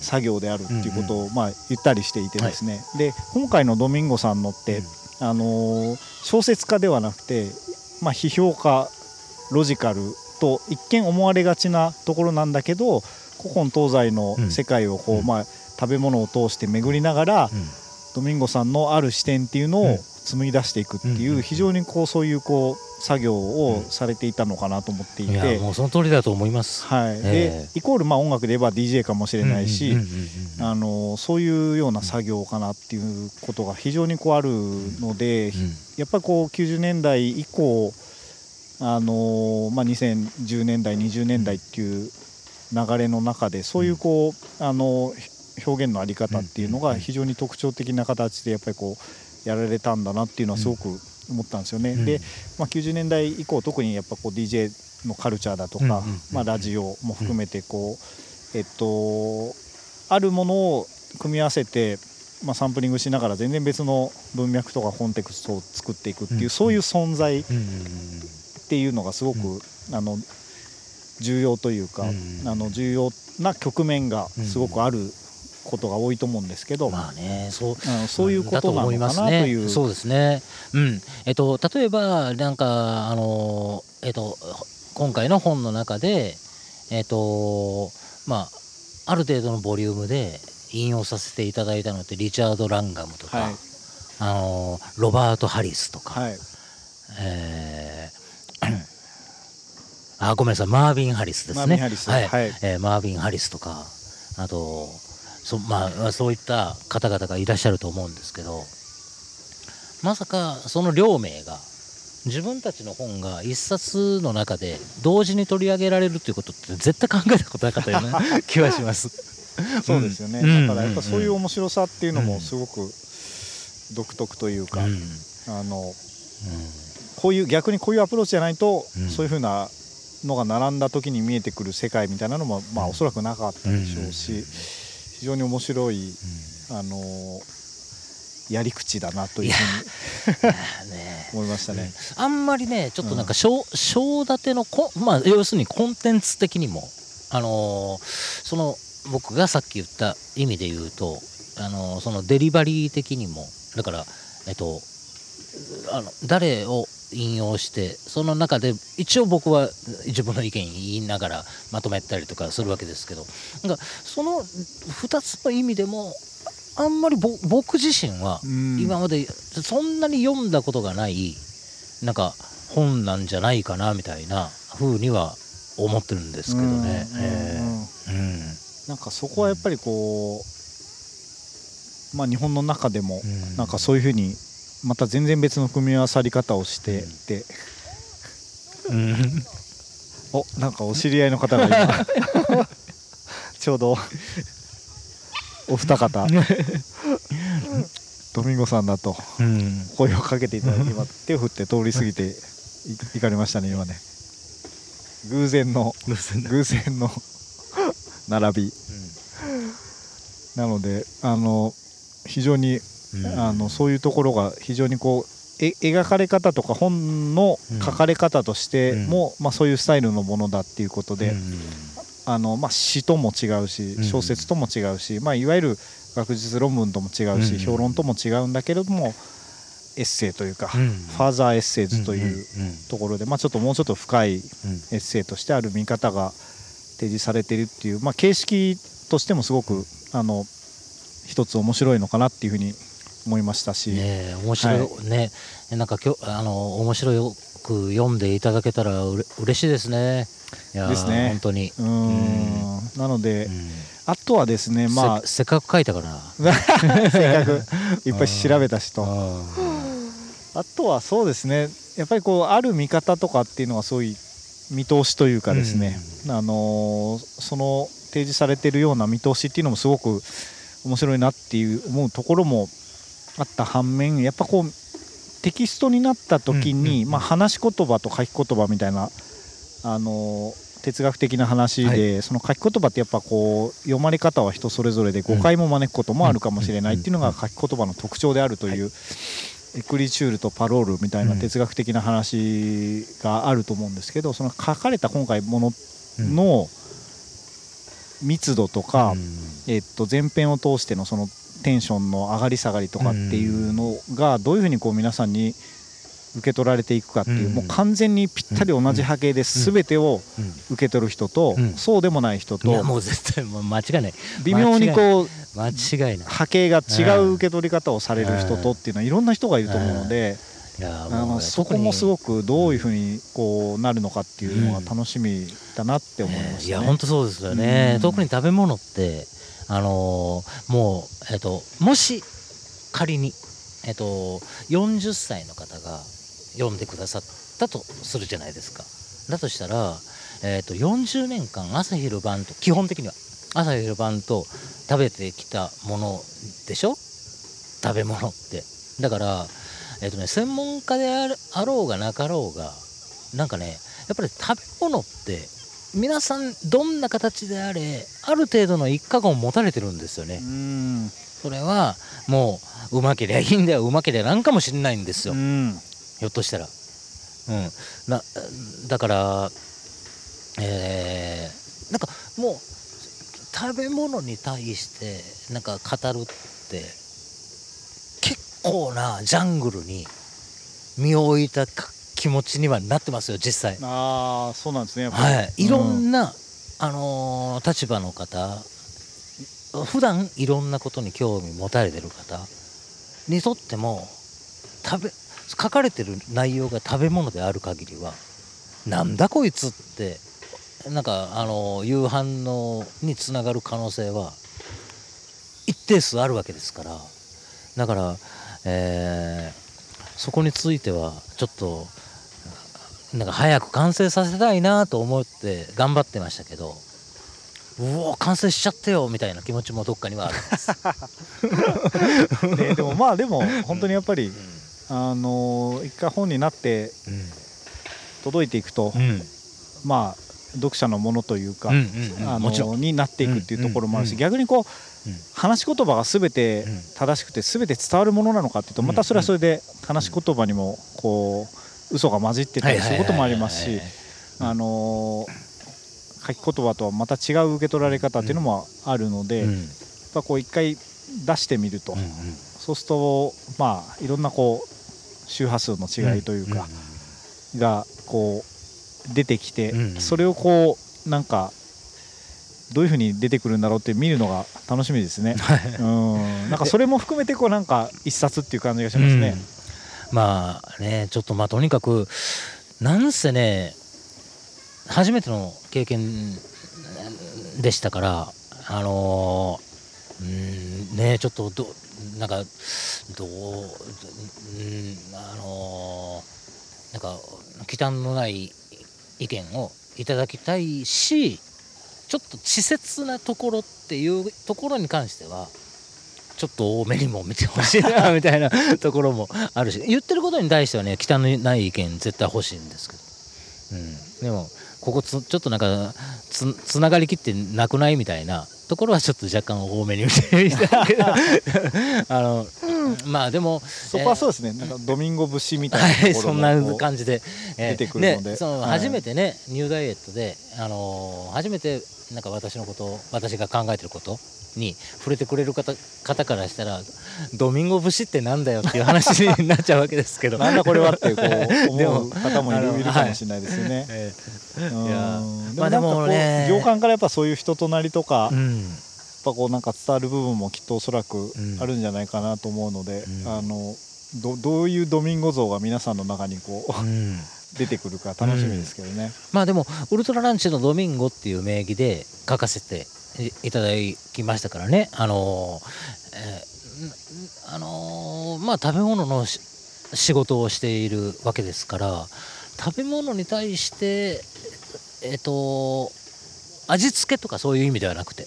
作業であるっていうことをまあ言ったりしていてですね。で今回のドミンゴさんのってあの小説家ではなくてまあ批評家ロジカルと一見思われがちなところなんだけど古今東西の世界をこうまあ食べ物を通して巡りながらドミンゴさんのある視点っていうのを紡ぎ出していくっていう非常にこうそういうこう作業をされていたのかなと思っていて、もうその通りだと思います、はい、でイコールまあ音楽で言えば DJ かもしれないしそういうような作業かなっていうことが非常にこうあるので、やっぱりこう90年代以降あの、まあ、2010年代20年代っていう流れの中でそういうこうあの表現のあり方っていうのが非常に特徴的な形でやっぱりこうやられたんだなっていうのはすごく思ったんですよね。うん、で、まあ、90年代以降特にやっぱこう DJ のカルチャーだとか、まあ、ラジオも含めてこう、えっとあるものを組み合わせて、まあ、サンプリングしながら全然別の文脈とかコンテクストを作っていくっていう、そういう存在っていうのがすごく、あの重要というか、あの重要な局面がすごくあることが多いと思うんですけど、まあね、そう、うん、そういうことなのかなという、ね、そうですね。うん、えっと例えばなんかあのえっと今回の本の中でえっとまあある程度のボリュームで引用させていただいたのってリチャード・ランガムとか、はい、あのロバート・ハリスとか、はい、えー あごめんなさいマービン・ハリスですね。はい、はい、えー、マービン・ハリスとかあとそ,、まあ、そういった方々がいらっしゃると思うんですけどまさかその両名が自分たちの本が一冊の中で同時に取り上げられるということって絶対考えたことなかったような 気はします。そうですよね、うん、だからやっぱそういう面白さっていうのもすごく独特というか、うん、あの、うん。こういう逆にこういうアプローチじゃないと、そういうふうなのが並んだ時に見えてくる世界みたいなのも、まあ、おそらくなかったでしょうし、非常に面白い、あのやり口だなというふうに 思いましたね、あんまりねちょっとなんか章立てのこ、まあ、要するにコンテンツ的にも、あのその僕がさっき言った意味で言うと、あのそのデリバリー的にもだからえっとあの誰を引用してその中で一応僕は自分の意見言いながらまとめたりとかするわけですけどなんかその2つの意味でもあんまり僕自身は今までそんなに読んだことがないなんか本なんじゃないかなみたいな風には思ってるんですけどね。なんかそこはやっぱりこう、まあ、日本の中でもなんかそういうふうにまた全然別の組み合わさり方をしてて、うん、おなんかお知り合いの方が今 ちょうどお二方。ドミンゴさんだと声をかけていただいて今手を振って通り過ぎていかれましたね今ね。偶然の偶然の並び、なのであの非常にあのそういうところが非常にこうえ描かれ方とか本の書かれ方としても、うん、まあ、そういうスタイルのものだっていうことで、うん、あのまあ、詩とも違うし小説とも違うし、まあ、いわゆる学術論文とも違うし、評論とも違うんだけれどもエッセイというか、ファーザーエッセイズというところで、まあ、ちょっともうちょっと深いエッセイとしてある見方が提示されているっていう、まあ、形式としてもすごくあの一つ面白いのかなっていうふうに思いましたし、ね、面白い、はい、ね。なんかきょあの面白く読んでいただけたらうれ嬉しいですね。いやですね。本当に。うん、なので、うん、あとはですねまあ。せっかく書いたから。せっかく いっぱい調べたしと。あとはそうですねやっぱりこうある見方とかっていうのはそういう見通しというかですね、うん、あのその提示されているような見通しっていうのもすごく面白いなっていう思うところもあった反面やっぱこうテキストになった時に、まあ、話し言葉と書き言葉みたいなあの哲学的な話で、はい、その書き言葉ってやっぱこう読まれ方は人それぞれで誤解も招くこともあるかもしれないっていうのが書き言葉の特徴であるという、エクリチュールとパロールみたいな哲学的な話があると思うんですけどその書かれた今回ものの密度とか、えっと前編を通してのそのテンションの上がり下がりとかっていうのがどういうふうにこう皆さんに受け取られていくかっていう、もう完全にぴったり同じ波形で全てを受け取る人と、そうでもない人ともう絶対もう間違いない。微妙にこう間違いない。波形が違う受け取り方をされる人とっていうのはいろんな人がいると思うので。あのそこもすごくどういうふうにこうなるのかっていうのが楽しみだなって思います、ね、いや本当そうですよね、特に食べ物ってあのー、もう、えっと、もし仮に、えっと、40歳の方が読んでくださったとするじゃないですか。だとしたら、えっと、40年間朝昼晩と基本的には朝昼晩と食べてきたものでしょ？食べ物ってだから、えっとね、専門家であろうがなかろうがなんかねやっぱり食べ物って皆さんどんな形であれある程度の一過言を持たれてるんですよね。それはもううまけりゃいいんだようまけりゃなんかもしれないんですよ。ひょっとしたら。うん、なだからえー、なんかもう食べ物に対してなんか語るって結構なジャングルに身を置いた気持ちにはなってますよ実際。ああそうなんですねはい。いろんな、うん、あのー、立場の方普段いろんなことに興味持たれてる方にとっても食べ書かれてる内容が食べ物である限りはなんだこいつってなんかあの夕飯のにつながる可能性は一定数あるわけですから。だから、えー、そこについてはちょっとなんか早く完成させたいなと思って頑張ってましたけどうお完成しちゃってよみたいな気持ちもどっかにはあるんです。ね、でもまあでも本当にやっぱり、あの一回本になって届いていくと、まあ読者のものというか、あのになっていくっていうところもあるし、逆にこう、話し言葉が全て正しくて全て伝わるものなのかっていうとまたそれはそれで話し言葉にもこう嘘が混じってたりすることもありますしあの書き言葉とはまた違う受け取られ方っていうのもあるので、やっぱこう一回出してみると、そうするとまあいろんなこう周波数の違いというか、がこう出てきて、それをこうなんかどういうふうに出てくるんだろうって見るのが楽しみですね。うん。なんかそれも含めてこうなんか一冊っていう感じがしますね。まあねちょっとまあとにかくなんせね初めての経験でしたからあのー、うんねちょっとどなんかどううんあのー、なんか忌憚のない意見をいただきたいしちょっと稚拙なところっていうところに関してはちょっと多めにも見てほしいな みたいなところもあるし。言ってることに対してはね忌憚のない意見絶対欲しいんですけど、うん、でもここちょっとなんかつつながりきってなくないみたいなところはちょっと若干多めに見てみたけど。あの、うん、まあでもそこはそうですね、えー、なんかドミンゴ節みたいなところそんな感じで、出てくるので、ね、その初めてね、ニューダイエットで、あのー、初めてなんか私のこと私が考えてることに触れてくれる方方からしたらドミンゴ節ってなんだよっていう話になっちゃうわけですけど。なんだこれはってこう 思う方もいるかもしれないですよね。い。やまあでもね。行間からやっぱそういう人となりとか、うん、やっぱこうなんか伝わる部分もきっとおそらくあるんじゃないかなと思うので、うん、あのどどういうドミンゴ像が皆さんの中にこう、うん。出てくるか楽しみですけどね、うん、まあでもウルトラランチのドミンゴっていう名義で書かせていただきましたからね。あのえー、あのまあ食べ物の仕事をしているわけですから食べ物に対してえっ、ー、と味付けとかそういう意味ではなくて、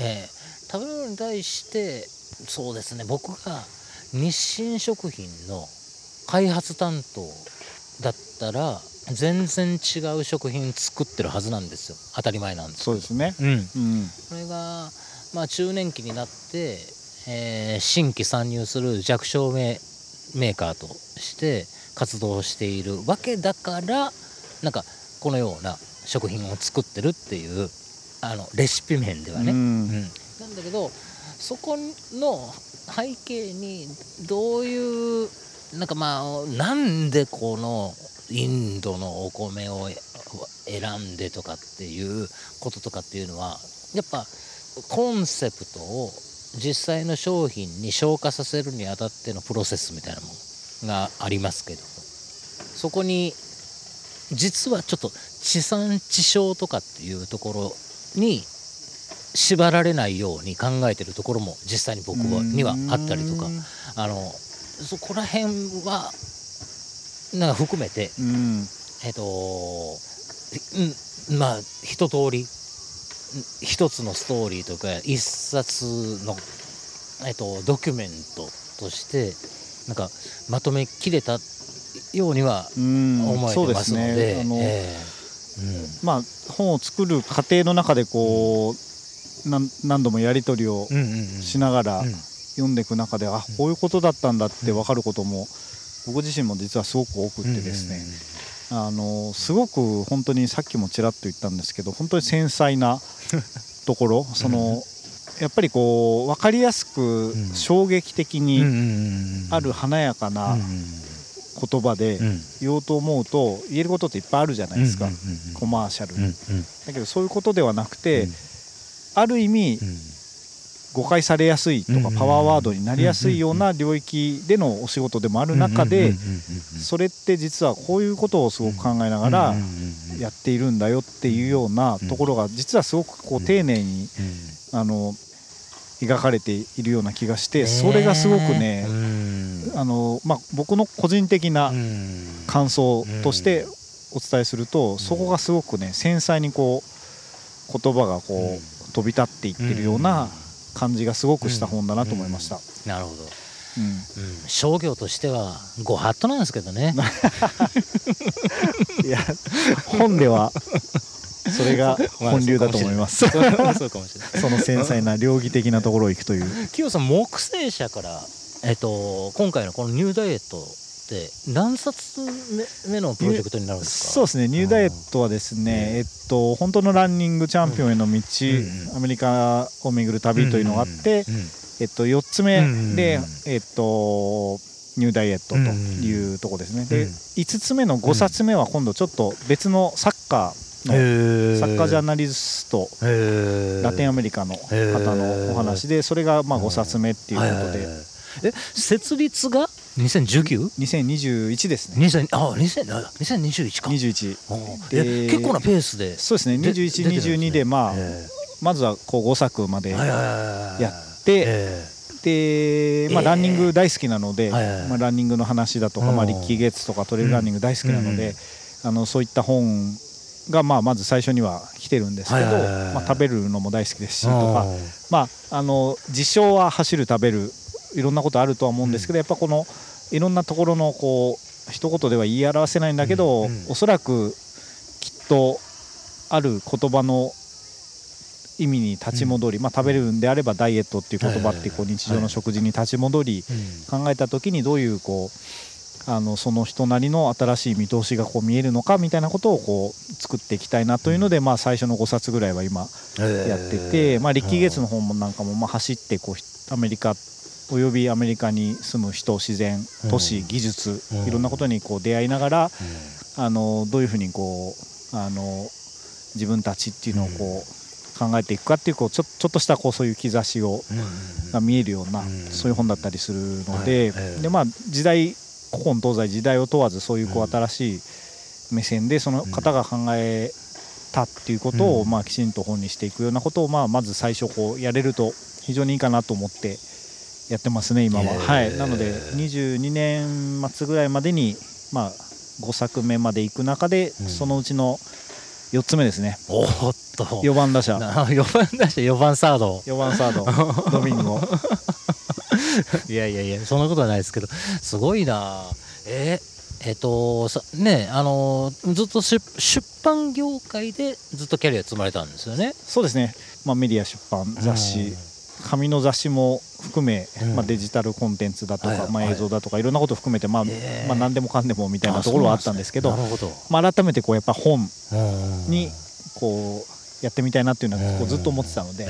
えー、食べ物に対してそうですね僕が日清食品の開発担当だったら全然違う食品作ってるはずなんですよ。当たり前なんですそうですね、うん、うん、これが、まあ、中年期になって、えー、新規参入する弱小メーカーとして活動しているわけだからなんかこのような食品を作ってるっていうあのレシピ面ではね、うん、うん、なんだけどそこの背景にどういうなんかまあなんでこのインドのお米を選んでとかっていうこととかっていうのはやっぱコンセプトを実際の商品に消化させるにあたってのプロセスみたいなものがありますけど。そこに実はちょっと地産地消とかっていうところに縛られないように考えてるところも実際に僕はにはあったりとか。あのそこら辺はなんか含めて、うん、えっ、と、うん、まあ一通り一つのストーリーとか一冊の、えっ、と、ドキュメントとしてなんかまとめきれたようには思えてますので。まあ、本を作る過程の中でこう、うん、何度もやり取りをしながら読んでいく中で、あこういうことだったんだって分かることも僕自身も実はすごく多くってですね、あのすごく本当にさっきもちらっと言ったんですけど本当に繊細な ところそのやっぱりこう分かりやすく衝撃的にある華やかな言葉で言おうと思うと言えることっていっぱいあるじゃないですか。コマーシャル。に。だけどそういうことではなくてある意味誤解されやすいとかパワーワードになりやすいような領域でのお仕事でもある中でそれって実はこういうことをすごく考えながらやっているんだよっていうようなところが実はすごくこう丁寧にあの描かれているような気がしてそれがすごくねあの、まあ、僕の個人的な感想としてお伝えするとそこがすごくね繊細にこう言葉がこう飛び立っていってるような感じがすごくした本だなと思いました。なるほどうん、商業としてはご法度なんですけどね いや本ではそれが本流だと思います。その繊細な両義的なところを行くという。清さん木星社から、えっと、今回のこのニューダイエットって何冊目のプロジェクトになるんですか？そうですね。ニューダイエットはですね、えっと、本当のランニングチャンピオンへの道、うん、アメリカを巡る旅というのがあって、うんうん、えっと、4つ目で、えっと、ニューダイエットというとこですね、で5つ目の5冊目は今度ちょっと別のサッカーのサッカージャーナリストラテンアメリカの方のお話でそれがまあ5冊目っていうことで。え設立が 2019?2021 ですね。20あ2021か。21結構なペースでそうですね。2122でまあまずはこう5作までやってで、まあ、ランニング大好きなので、まあ、ランニングの話だとか、まあ、リッキー・ゲッツとかトレイルランニング大好きなので、あのそういった本がまあまず最初には来てるんですけど、まあ、食べるのも大好きですしとか、まあ、あの自称は走る食べるいろんなことあるとは思うんですけど、やっぱこのいろんなところのこう一言では言い表せないんだけど、おそらくきっとある言葉の意味に立ち戻り、まあ、食べるんであればダイエットっていう言葉ってこう日常の食事に立ち戻り考えた時にどういうこうあのその人なりの新しい見通しがこう見えるのかみたいなことをこう作っていきたいなというので、まあ、最初の5冊ぐらいは今やってて、まあ、リッキー・ゲッツの本もなんかもまあ走ってこうアメリカおよびアメリカに住む人自然都市技術いろんなことにこう出会いながらあのどういうふうにこうあの自分たちっていうのをこう考えていくかっていうこうちょちょっとしたこうそういう兆しをが見えるようなそういう本だったりするのででまあ時代古今東西時代を問わずそういうこう新しい目線でその方が考えたっていうことをまあきちんと本にしていくようなことをまあまず最初こうやれると非常にいいかなと思ってやってますね今は、はい、なので22年末ぐらいまでにまあ5作目までいく中でそのうちの4つ目ですね、おっと。4番打者。4番打者4番サード。4番サード。ドミンゴ。いやいやいやそんなことはないですけど。すごいな。えー、えっ、ー、とさねあのずっと出版業界でずっとキャリア積まれたんですよね。そうですね、まあ、メディア出版雑誌、紙の雑誌も含め、まあ、デジタルコンテンツだとか、まあ、映像だとかいろんなことを含めて、まあまあ、何でもかんでもみたいなところはあったんですけどまあ、改めてこうやっぱ本にこうやってみたいなっていうのはこうずっと思ってたので、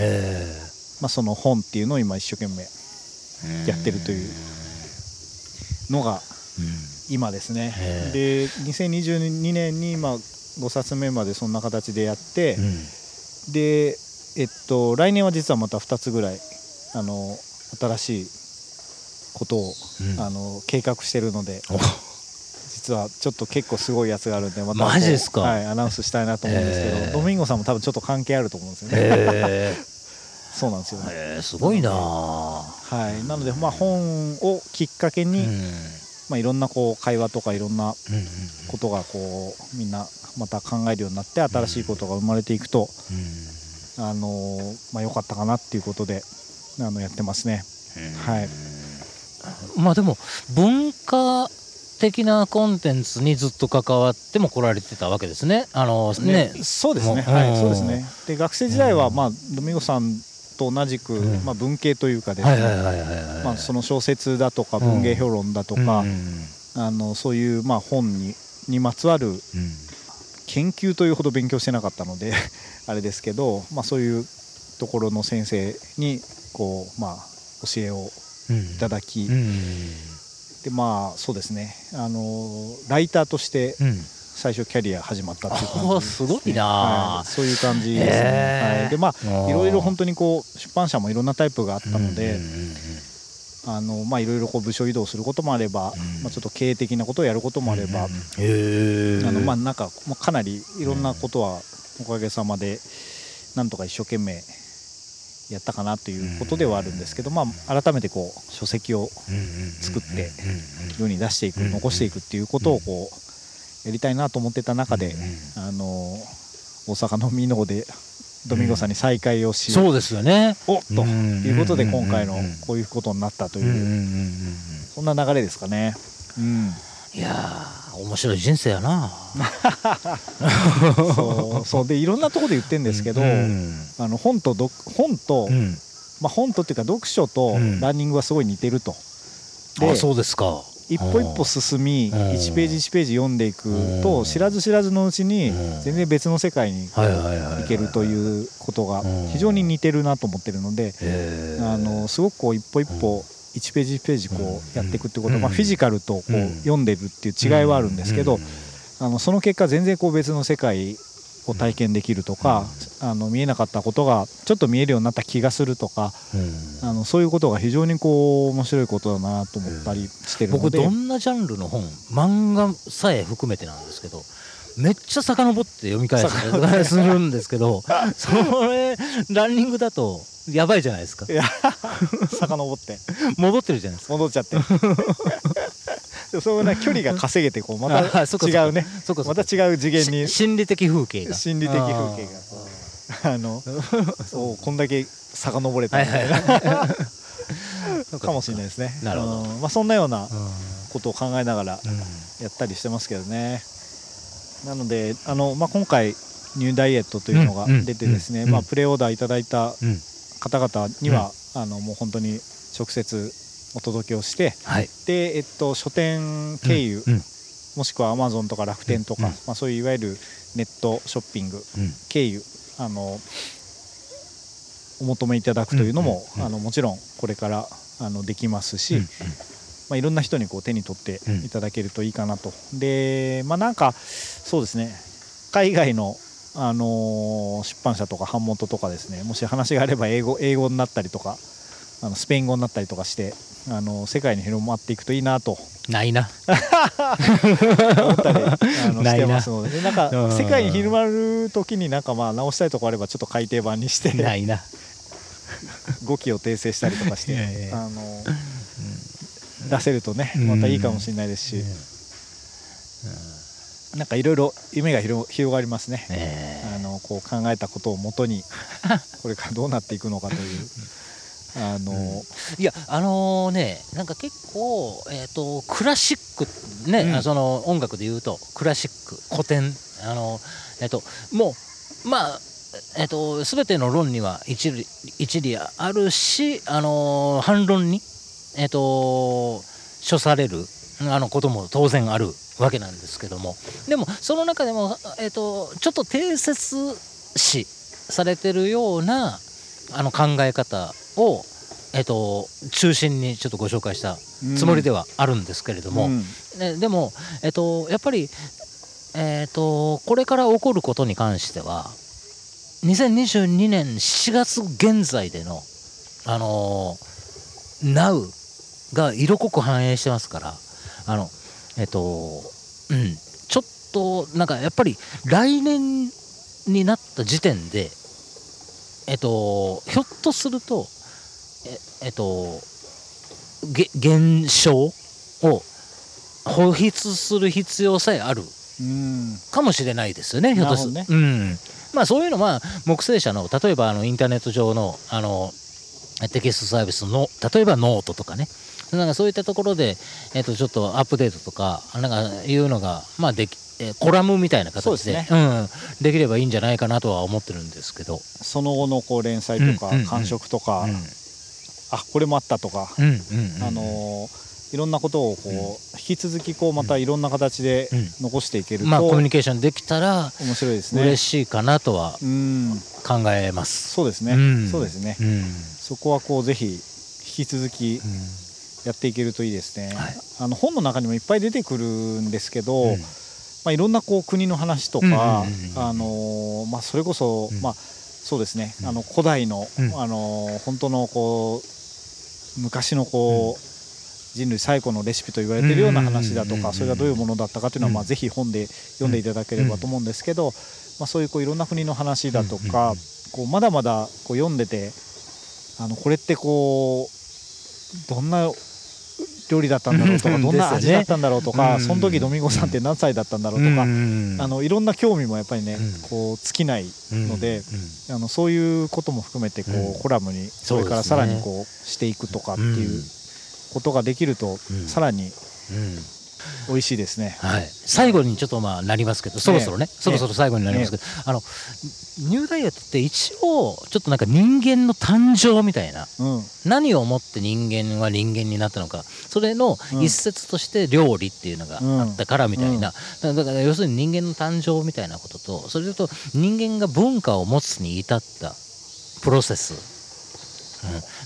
まあ、その本っていうのを今一生懸命やってるというのが今ですね。で2022年に今5冊目までそんな形でやって、でえっと来年は実はまた2つぐらいあの新しいことを、あの計画してるので。実はちょっと結構すごいやつがあるんでまたマジですか、はい、アナウンスしたいなと思うんですけど、えー、ドミンゴさんも多分ちょっと関係あると思うんですよね。えー そうなんですよね。えー、すごいな。はい。なのでまあ本をきっかけに、うん、まあいろんなこう会話とかいろんなことがこうみんなまた考えるようになって新しいことが生まれていくと、うん、あのまあ良かったかなっていうことであのやってますね。はい。まあでも文化的なコンテンツにずっと関わっても来られてたわけですね。あのね、ね、そうですね。はい、そうですね。で学生時代はまあドミゴさんと同じく、まあ、文系というかですねその小説だとか文芸評論だとか、あのそういうまあ本ににまつわる研究というほど勉強してなかったのであれですけど、まあ、そういうところの先生にこう、まあ、教えをいただき、でまあそうですね。あのライターとして最初キャリア始まったっていう感じ、ね、すごいな、はい、そういう感じですね、はい、でまあいろいろ本当にこう出版社もいろんなタイプがあったので、あのまあいろいろこう部署移動することもあれば、まあちょっと経営的なことをやることもあれば、あのまあなんかかなりいろんなことはおかげさまでなんとか一生懸命やったかなということではあるんですけど、まあ、改めてこう書籍を作って世に出していく残していくっていうことをこうやりたいなと思ってた中で、あの大阪の箕面でドミンゴさんに再会をし、そうですよねおっということで今回のこういうことになったというそんな流れですかね。うんいや面白い人生やな。そうそう。でいろんなところで言ってるんですけど、うん、あの本と本と、うん、まあ、本とっていうか読書とランニングはすごい似てると。うん、あそうですか。一歩一歩進み1ページ1ページ読んでいくと知らず知らずのうちに全然別の世界に行けるということが非常に似てるなと思ってるのであのすごくこう一歩一歩1ページ1ページこうやっていくってことまあフィジカルとこう読んでるっていう違いはあるんですけどあのその結果全然こう別の世界を体験できるとか、あの見えなかったことがちょっと見えるようになった気がするとか、あのそういうことが非常にこう面白いことだなと思ったりしてるので、僕どんなジャンルの本漫画さえ含めてなんですけどめっちゃ遡って読み返す するんですけどそれランニングだとやばいじゃないですか。いや 遡って。戻ってるじゃないですか。戻っちゃって。そうな距離が稼げてこうまた違うね。また違う次元に。心理的風景が。心理的風景が。あのそうこんだけ遡れた。みたいなかもしれないですね。なるほど、まあ、そんなようなことを考えながらやったりしてますけどね、なのであの、まあ、今回ニューダイエットというのが出てですね、まあ、プレオーダーいただいた方々には、あのもう本当に直接お届けをして、はい、で、えっと、書店経由、もしくはアマゾンとか楽天とか、まあ、そういういわゆるネットショッピング経由、あのお求めいただくというのも、あのもちろんこれからあのできますし、まあ、いろんな人にこう手に取っていただけるといいかなと。でまあなんかそうですね。海外のあの出版社とか版元とかですねもし話があれば英語英語になったりとかあのスペイン語になったりとかしてあの世界に広まっていくといいなと。ないな。思ったりあのしてますので。なんか世界に広まる時になんかまあ直したいとこあればちょっと改訂版にしてないな。語気を訂正したりとかしてあの、出せるとねまたいいかもしれないですし。なんかいろいろ夢が広がりますね、えー、あのこう考えたことをもとに これからどうなっていくのかという。あの、うん、いやあのー、ねなんか結構、えーと、クラシックね、うん、その音楽で言うとクラシック古典あのえっ、ー、ともうまあえーと、全ての論には一理一理あるし、あのー、反論に、えーと、処されるあのことも当然あるわけなんですけども。でもその中でも、えーと、ちょっと定説視されてるようなあの考え方を、えーと、中心にちょっとご紹介したつもりではあるんですけれども、うん。ね、でも、えーと、やっぱり、えー、とこれから起こることに関しては2022年4月現在でのあのー、Now が色濃く反映してますからあのえっとうん。ちょっとなんかやっぱり来年になった時点でえっとひょっとするとええっと現象を放出する必要さえあるかもしれないですよね、ひょっとすると、ね、うん。まあ、そういうのは木星社の例えばあのインターネット上のあのテキストサービスの例えばノートとかねなんかそういったところで、えー、とちょっとアップデートとかなんかいうのが、まあできえコラムみたいな形でで,、ね。うん、できればいいんじゃないかなとは思ってるんですけど。その後のこう連載とか感触とか、うん。うん、あこれもあったとか、うんうんうん、あのーいろんなことをこう、引き続きこうまたいろんな形で残していけると、まあ、コミュニケーションできたら面白いですね。嬉しいかなとは考えます。そうですね、そうですね、そこはこうぜひ引き続きやっていけるといいですね。はい、あの本の中にもいっぱい出てくるんですけど、うん、まあ、いろんなこう国の話とか、あのまあ、それこそ、うん、まあ、そうですね、あの古代の、あの本当のこう昔のこう、人類最古のレシピと言われているような話だとかそれがどういうものだったかというのは、まあ、ぜひ本で読んでいただければと思うんですけど、まあ、そういうこういろんな国の話だとか、こうまだまだこう読んでてあのこれってこうどんな料理だったんだろうとかどんな味だったんだろうとか、その時ドミンゴさんって何歳だったんだろうとか、あのいろんな興味もやっぱりね、こう尽きないので、あのそういうことも含めてこう、コラムにそれからさらにこうしていくとかっていうことができると、さらに美味しいですね、はい、最後にちょっとまあなりますけど、そろそろね、そろそろ最後になりますけど、あのニューダイエットって一応ちょっとなんか人間の誕生みたいな、うん、何をもって人間は人間になったのか。それの一節として料理っていうのがあったからみたいな、うん、だから要するに人間の誕生みたいなこととそれと人間が文化を持つに至ったプロセス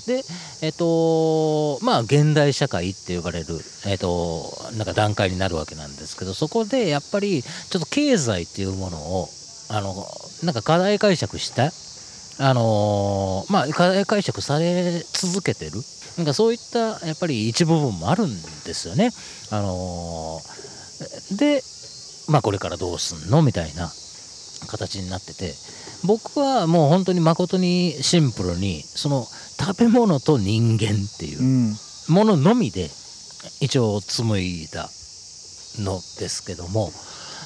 で、えっ、とまあ現代社会って呼ばれる、えっ、となんか段階になるわけなんですけどそこでやっぱりちょっと経済っていうものをあのなんか課題解釈したあのまあ課題解釈され続けてる。なんかそういったやっぱり一部分もあるんですよね。あので、まあ、これからどうすんの？みたいな形になってて。僕はもう本当に誠にシンプルにその食べ物と人間っていうもののみで一応紡いだのですけども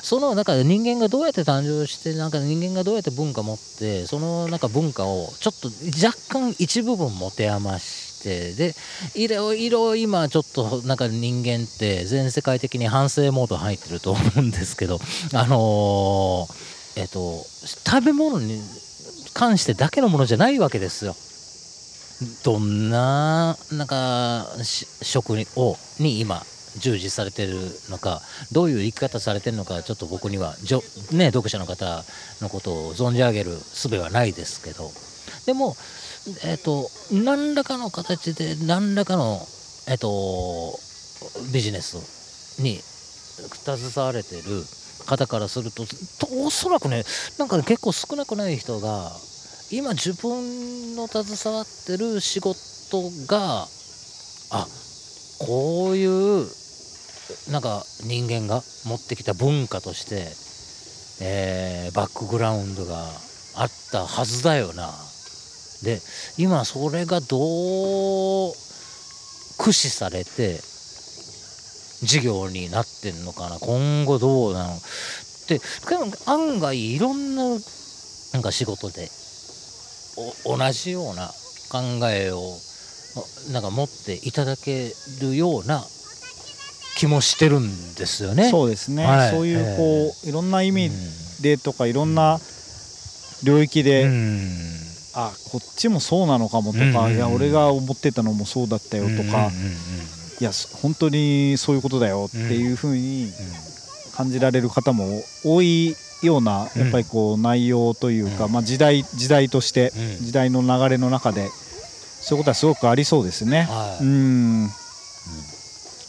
その中で人間がどうやって誕生してなんか人間がどうやって文化持ってそのなんか文化をちょっと若干一部分持て余してでいろいろ今ちょっとなんか人間って全世界的に反省モード入ってると思うんですけどあのー、えっと食べ物に関してだけのものじゃないわけですよ。どんななんか職をに今従事されてるのかどういう生き方されてるのかちょっと僕にはね、読者の方のことを存じ上げる術はないですけどでも、えーと、何らかの形で何らかの、えーと、ビジネスに携われてる方からするとおそらくねなんか、結構少なくない人が今自分の携わってる仕事があこういうなんか人間が持ってきた文化として、えー、バックグラウンドがあったはずだよな。で今それがどう駆使されて事業になってんのかな？今後どうなの？って案外いろんななんか仕事で同じような考えをなんか持っていただけるような気もしてるんですよね。そうですね、はい、そういうこう、えー、いろんな意味でとか、いろんな領域で、うん、あこっちもそうなのかもとか、うん、いや俺が思ってたのもそうだったよとか、いや本当にそういうことだよっていうふうに感じられる方も多いようなやっぱりこう内容というか、まあ、時代時代として時代の流れの中でそういうことはすごくありそうですね。はい、うん。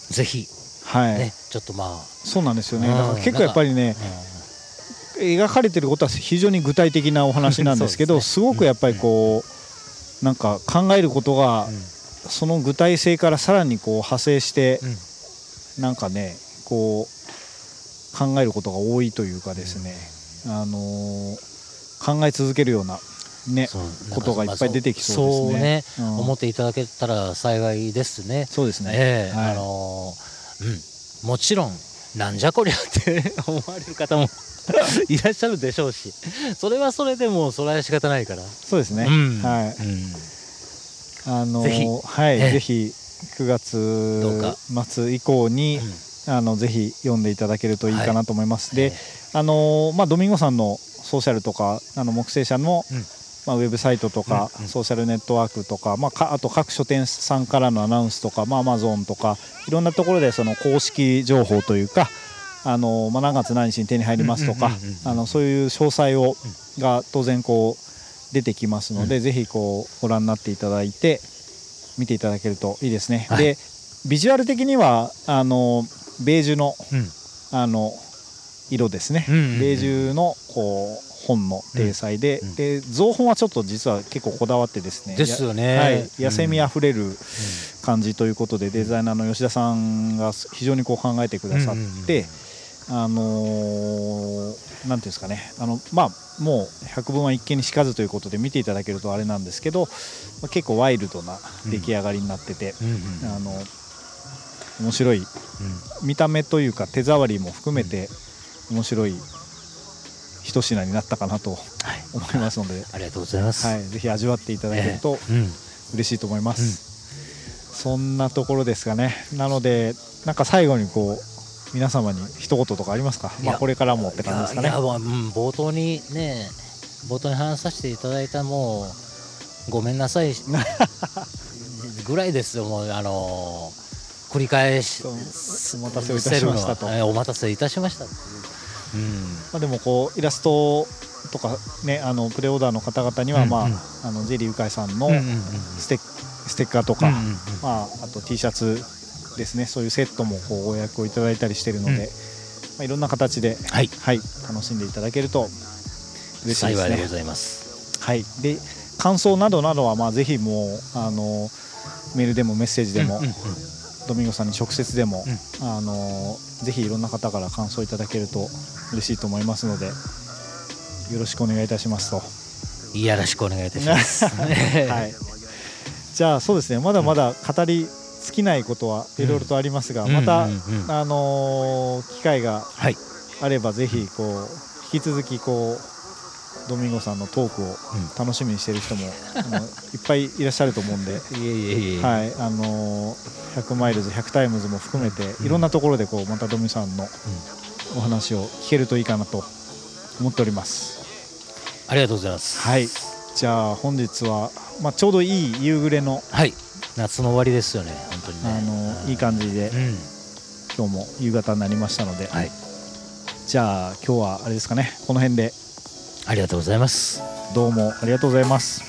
ぜひ、はい、ね、ちょっとまあ。そうなんですよね。だから結構やっぱりね、描かれてることは非常に具体的なお話なんですけどすごくやっぱりこうなんか考えることがその具体性からさらにこう派生してなんかねこう考えることが多いというかですね、あのー、考え続けるようなね、ことがいっぱい出てきそうですね。ねうん、思っていただけたら幸いですね。そうですね。えーはい、あのー、うん、もちろんなんじゃこりゃって思われる方も いらっしゃるでしょうし、それはそれでもそれは仕方ないから。そうですね。うん、はい。あのー、ぜひ、はい、ぜひ9月末以降に、あのぜひ読んでいただけるといいかなと思います。はい、で、あのまあドミンゴさんのソーシャルとかあの木星社の、うん、まあ、ウェブサイトとか、うん。うん、ソーシャルネットワークとか、まあ、あと各書店さんからのアナウンスとか、まあ、アマゾンとかいろんなところでその公式情報というかあの、まあ、何月何日に手に入りますとかそういう詳細をが当然こう出てきますので、うん、ぜひこうご覧になっていただいて見ていただけるといいですね。はい、でビジュアル的にはあのベージュの,、あの色ですね、ベージュのこう本の体裁で,、で造本はちょっと実は結構こだわってですね。ですよね、はい、野生味あふれる感じということで、デザイナーの吉田さんが非常にこう考えてくださって、あのー、なんていうんですかね。あのまあもう百聞は一見にしかずということで見ていただけるとあれなんですけど、まあ、結構ワイルドな出来上がりになってて、あの面白い、見た目というか手触りも含めて面白い一品になったかなと思いますので、はい、ありがとうございます、はい、ぜひ味わっていただけると嬉しいと思います、そんなところですかね。なのでなんか最後にこう皆様に一言とかありますか、まあ、これからもって感じですかね。うん、冒頭にね冒頭に話させていただいたもうごめんなさい。ぐらいですよもうあのー、繰り返し。お待たせをいたしましたと、お待たせいたしました。うん。まあ、でもこうイラストとかねあのプレオーダーの方々には、まあ、うんうん、あのジェリーうかいさんのステ,、ステッカーとか、うんうんうん、まあ、あと T シャツですねそういうセットもこうご予約をいただいたりしているので、うん、まあ、いろんな形で、はい、はい、楽しんでいただけると嬉しいですね。幸いでございます。はい、で感想などなどはまあぜひもうあのメールでもメッセージでも、うんうんうん、ドミンゴさんに直接でも、うん、あのぜひいろんな方から感想いただけると嬉しいと思いますのでよろしくお願いいたしますと。いやらしくお願いいたします。はい。じゃあそうですねまだまだ語り尽きないことはいろいろとありますが、また、あの機会があればぜひこう引き続きこうドミンゴさんのトークを楽しみにしている人も、あのいっぱいいらっしゃると思うんで、はい。あの100 miles 100 times も含めていろんなところでこうまたドミさんのお話を聞けるといいかなと思っております。ありがとうございます。はい。じゃあ本日はまあちょうどいい夕暮れの、はい、夏の終わりですよね本当にね。あのいい感じで、うん、今日も夕方になりましたので、はい、じゃあ今日はあれですかね。この辺で。ありがとうございます。どうもありがとうございます